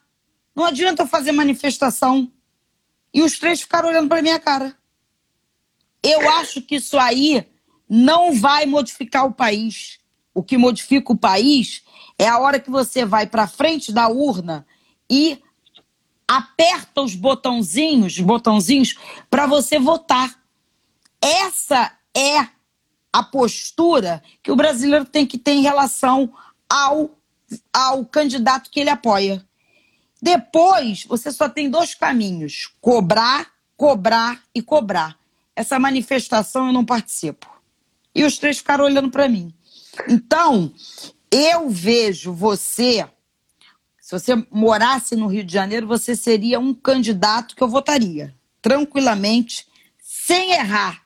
Speaker 2: Não adianta eu fazer manifestação. E os três ficaram olhando para minha cara. Eu acho que isso aí não vai modificar o país. O que modifica o país é a hora que você vai para frente da urna e aperta os botãozinhos, botãozinhos para você votar. Essa é a postura que o brasileiro tem que ter em relação ao, ao candidato que ele apoia. Depois, você só tem dois caminhos: cobrar, cobrar e cobrar. Essa manifestação eu não participo. E os três ficaram olhando para mim. Então, eu vejo você se você morasse no Rio de Janeiro, você seria um candidato que eu votaria tranquilamente, sem errar.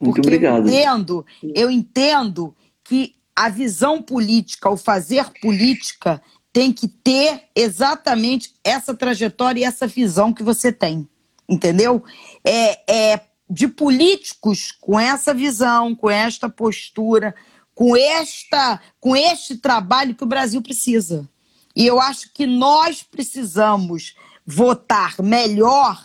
Speaker 3: Muito Porque obrigado.
Speaker 2: Eu entendo, eu entendo que a visão política, o fazer política, tem que ter exatamente essa trajetória e essa visão que você tem. Entendeu? É, é de políticos com essa visão, com esta postura, com esta, com este trabalho que o Brasil precisa. E eu acho que nós precisamos votar melhor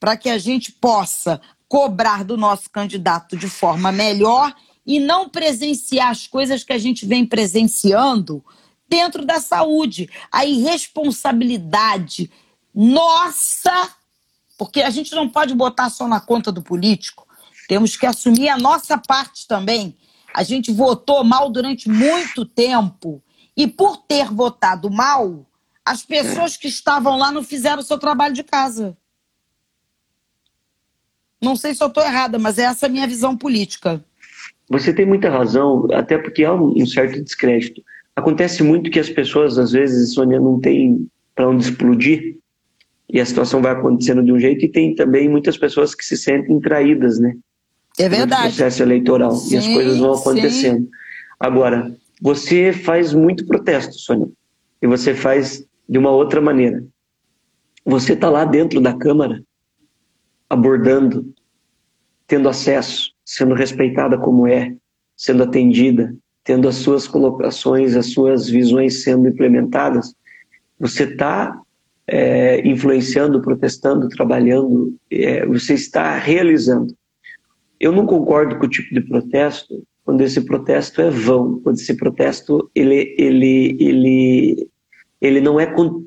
Speaker 2: para que a gente possa cobrar do nosso candidato de forma melhor e não presenciar as coisas que a gente vem presenciando dentro da saúde. A irresponsabilidade nossa, porque a gente não pode botar só na conta do político, temos que assumir a nossa parte também. A gente votou mal durante muito tempo e por ter votado mal, as pessoas que estavam lá não fizeram o seu trabalho de casa. Não sei se eu estou errada, mas essa é a minha visão política.
Speaker 3: Você tem muita razão, até porque há um certo descrédito. Acontece muito que as pessoas, às vezes, Sônia, não tem para onde explodir e a situação vai acontecendo de um jeito e tem também muitas pessoas que se sentem traídas, né?
Speaker 2: É verdade.
Speaker 3: No processo eleitoral sim, e as coisas vão acontecendo. Sim. Agora, você faz muito protesto, Sônia. E você faz de uma outra maneira. Você está lá dentro da Câmara, abordando, tendo acesso, sendo respeitada como é, sendo atendida, tendo as suas colocações, as suas visões sendo implementadas. Você está é, influenciando, protestando, trabalhando, é, você está realizando. Eu não concordo com o tipo de protesto quando esse protesto é vão, quando esse protesto ele, ele, ele, ele não é con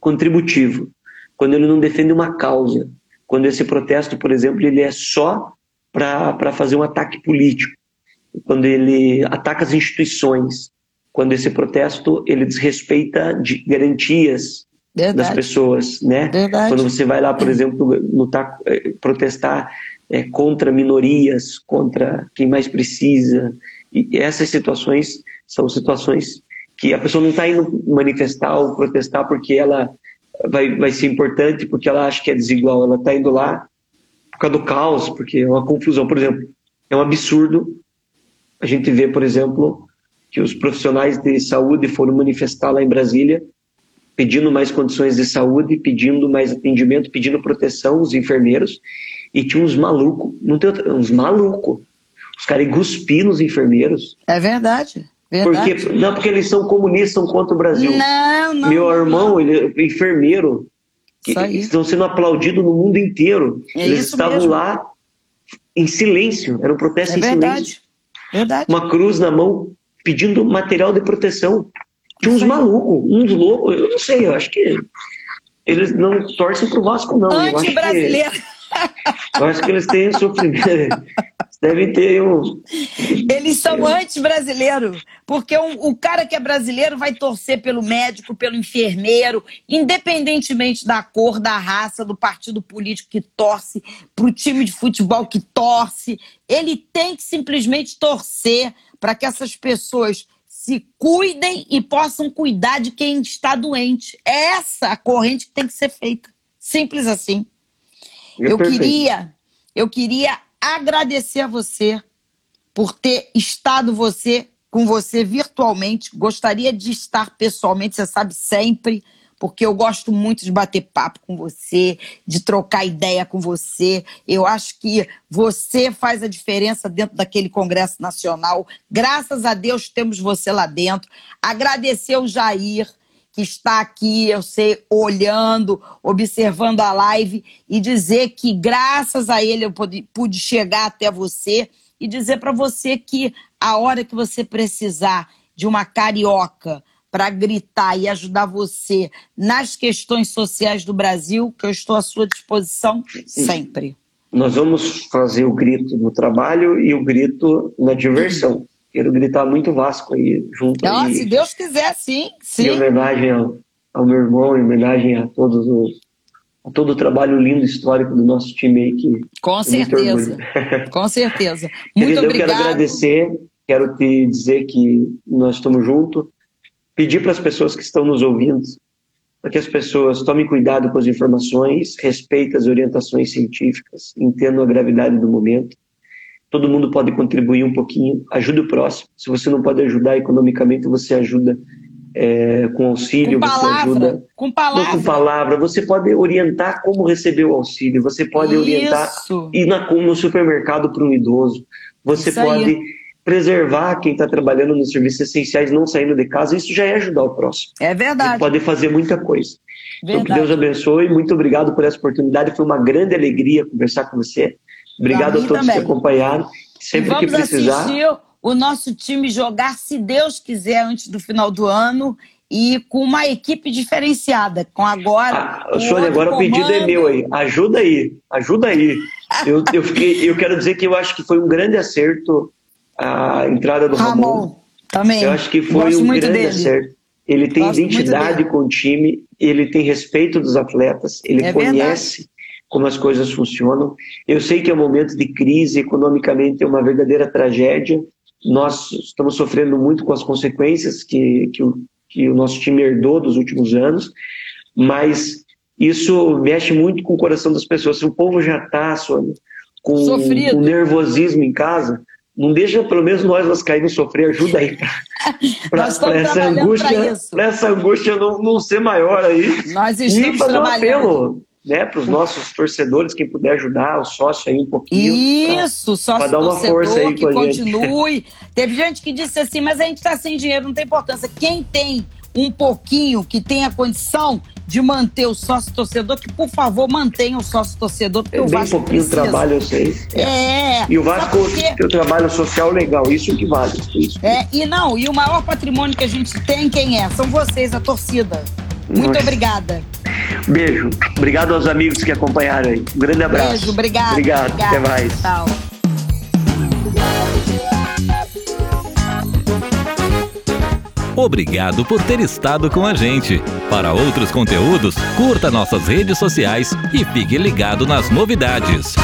Speaker 3: contributivo, quando ele não defende uma causa, quando esse protesto, por exemplo, ele é só para fazer um ataque político, quando ele ataca as instituições, quando esse protesto ele desrespeita de garantias Verdade. das pessoas, né? Verdade. Quando você vai lá, por exemplo, lutar, eh, protestar é, contra minorias, contra quem mais precisa, e essas situações são situações que a pessoa não está indo manifestar ou protestar porque ela vai, vai ser importante, porque ela acha que é desigual, ela está indo lá por causa do caos, porque é uma confusão. Por exemplo, é um absurdo a gente ver, por exemplo, que os profissionais de saúde foram manifestar lá em Brasília pedindo mais condições de saúde, pedindo mais atendimento, pedindo proteção, os enfermeiros, e tinha uns malucos, não tem outra, uns malucos. Os caras cuspindo os enfermeiros.
Speaker 2: É verdade. Verdade.
Speaker 3: Porque, não, porque eles são comunistas, são contra o Brasil.
Speaker 2: Não, não.
Speaker 3: Meu irmão, não. ele é enfermeiro. Estão sendo aplaudidos no mundo inteiro. É eles estavam mesmo. lá em silêncio, era um protesto é em verdade. silêncio. Verdade. Uma cruz na mão, pedindo material de proteção. Tinha uns malucos, uns loucos, eu não sei, eu acho que eles não torcem pro Vasco, não.
Speaker 2: Anti-brasileiro.
Speaker 3: Eu acho que eles têm sofrimento. Devem ter um.
Speaker 2: Eles são anti-brasileiros, porque um, o cara que é brasileiro vai torcer pelo médico, pelo enfermeiro, independentemente da cor, da raça, do partido político que torce, para o time de futebol que torce. Ele tem que simplesmente torcer para que essas pessoas se cuidem e possam cuidar de quem está doente. É essa a corrente que tem que ser feita. Simples assim. É eu queria, eu queria agradecer a você por ter estado você com você virtualmente. Gostaria de estar pessoalmente, você sabe sempre, porque eu gosto muito de bater papo com você, de trocar ideia com você. Eu acho que você faz a diferença dentro daquele Congresso Nacional. Graças a Deus temos você lá dentro. Agradecer o Jair que está aqui, eu sei, olhando, observando a live e dizer que graças a ele eu pude, pude chegar até você e dizer para você que a hora que você precisar de uma carioca para gritar e ajudar você nas questões sociais do Brasil, que eu estou à sua disposição sempre.
Speaker 3: Nós vamos fazer o grito no trabalho e o grito na diversão quero gritar muito Vasco aí junto.
Speaker 2: Não,
Speaker 3: aí.
Speaker 2: se Deus quiser, sim. sim.
Speaker 3: Em homenagem ao, ao meu irmão, em homenagem a todos os a todo o trabalho lindo histórico do nosso time aí que
Speaker 2: com certeza com certeza muito
Speaker 3: Querida,
Speaker 2: obrigado
Speaker 3: eu quero agradecer quero te dizer que nós estamos juntos pedir para as pessoas que estão nos ouvindo para que as pessoas tomem cuidado com as informações respeitem as orientações científicas entendam a gravidade do momento todo mundo pode contribuir um pouquinho, ajude o próximo. Se você não pode ajudar economicamente, você ajuda é, com auxílio,
Speaker 2: com
Speaker 3: palavra, você ajuda
Speaker 2: com palavra.
Speaker 3: Não, com palavra. Você pode orientar como receber o auxílio, você pode Isso. orientar ir na, no supermercado para um idoso, você Isso pode aí. preservar quem está trabalhando nos serviços essenciais, não saindo de casa. Isso já é ajudar o próximo.
Speaker 2: É verdade. Você
Speaker 3: pode fazer muita coisa. Verdade. Então, que Deus abençoe. Muito obrigado por essa oportunidade. Foi uma grande alegria conversar com você. Obrigado a todos também. que acompanharam. Sempre que precisar.
Speaker 2: Assistir o nosso time jogar, se Deus quiser, antes do final do ano e com uma equipe diferenciada. Com agora.
Speaker 3: Ah, Sônia, agora comando. o pedido é meu aí. Ajuda aí, ajuda aí. eu, eu, fiquei, eu quero dizer que eu acho que foi um grande acerto a entrada do Ramon. Ramon.
Speaker 2: Também.
Speaker 3: Eu acho que foi Gosto um grande dele. acerto. Ele tem Gosto identidade com o time, ele tem respeito dos atletas, ele é conhece como as coisas funcionam. Eu sei que é um momento de crise, economicamente é uma verdadeira tragédia. Nós estamos sofrendo muito com as consequências que, que, o, que o nosso time herdou dos últimos anos, mas isso mexe muito com o coração das pessoas. Se o povo já está, com, com nervosismo em casa, não deixa pelo menos nós nós cairmos sofrer, ajuda aí para essa angústia, para essa angústia não, não ser maior aí.
Speaker 2: Nós estamos e fazer trabalhando. Um apelo
Speaker 3: né, para os nossos torcedores, quem puder ajudar, o sócio aí um pouquinho.
Speaker 2: Isso, sócio pra dar uma força aí que continue. Gente. Teve gente que disse assim, mas a gente está sem dinheiro, não tem importância. Quem tem um pouquinho, que tem a condição de manter o sócio torcedor, que por favor mantenha o sócio torcedor, porque é o Vasco
Speaker 3: bem pouquinho
Speaker 2: precisa.
Speaker 3: trabalho, eu sei.
Speaker 2: É. é.
Speaker 3: E o Vasco porque... tem o trabalho social legal, isso que vale. Isso.
Speaker 2: É, e não, e o maior patrimônio que a gente tem, quem é? São vocês, a torcida. Muito Nossa. obrigada.
Speaker 3: Beijo. Obrigado aos amigos que acompanharam aí. Um grande abraço.
Speaker 2: Beijo, obrigado.
Speaker 3: Obrigado. obrigado. Até mais.
Speaker 2: Tchau.
Speaker 1: Obrigado por ter estado com a gente. Para outros conteúdos, curta nossas redes sociais e fique ligado nas novidades.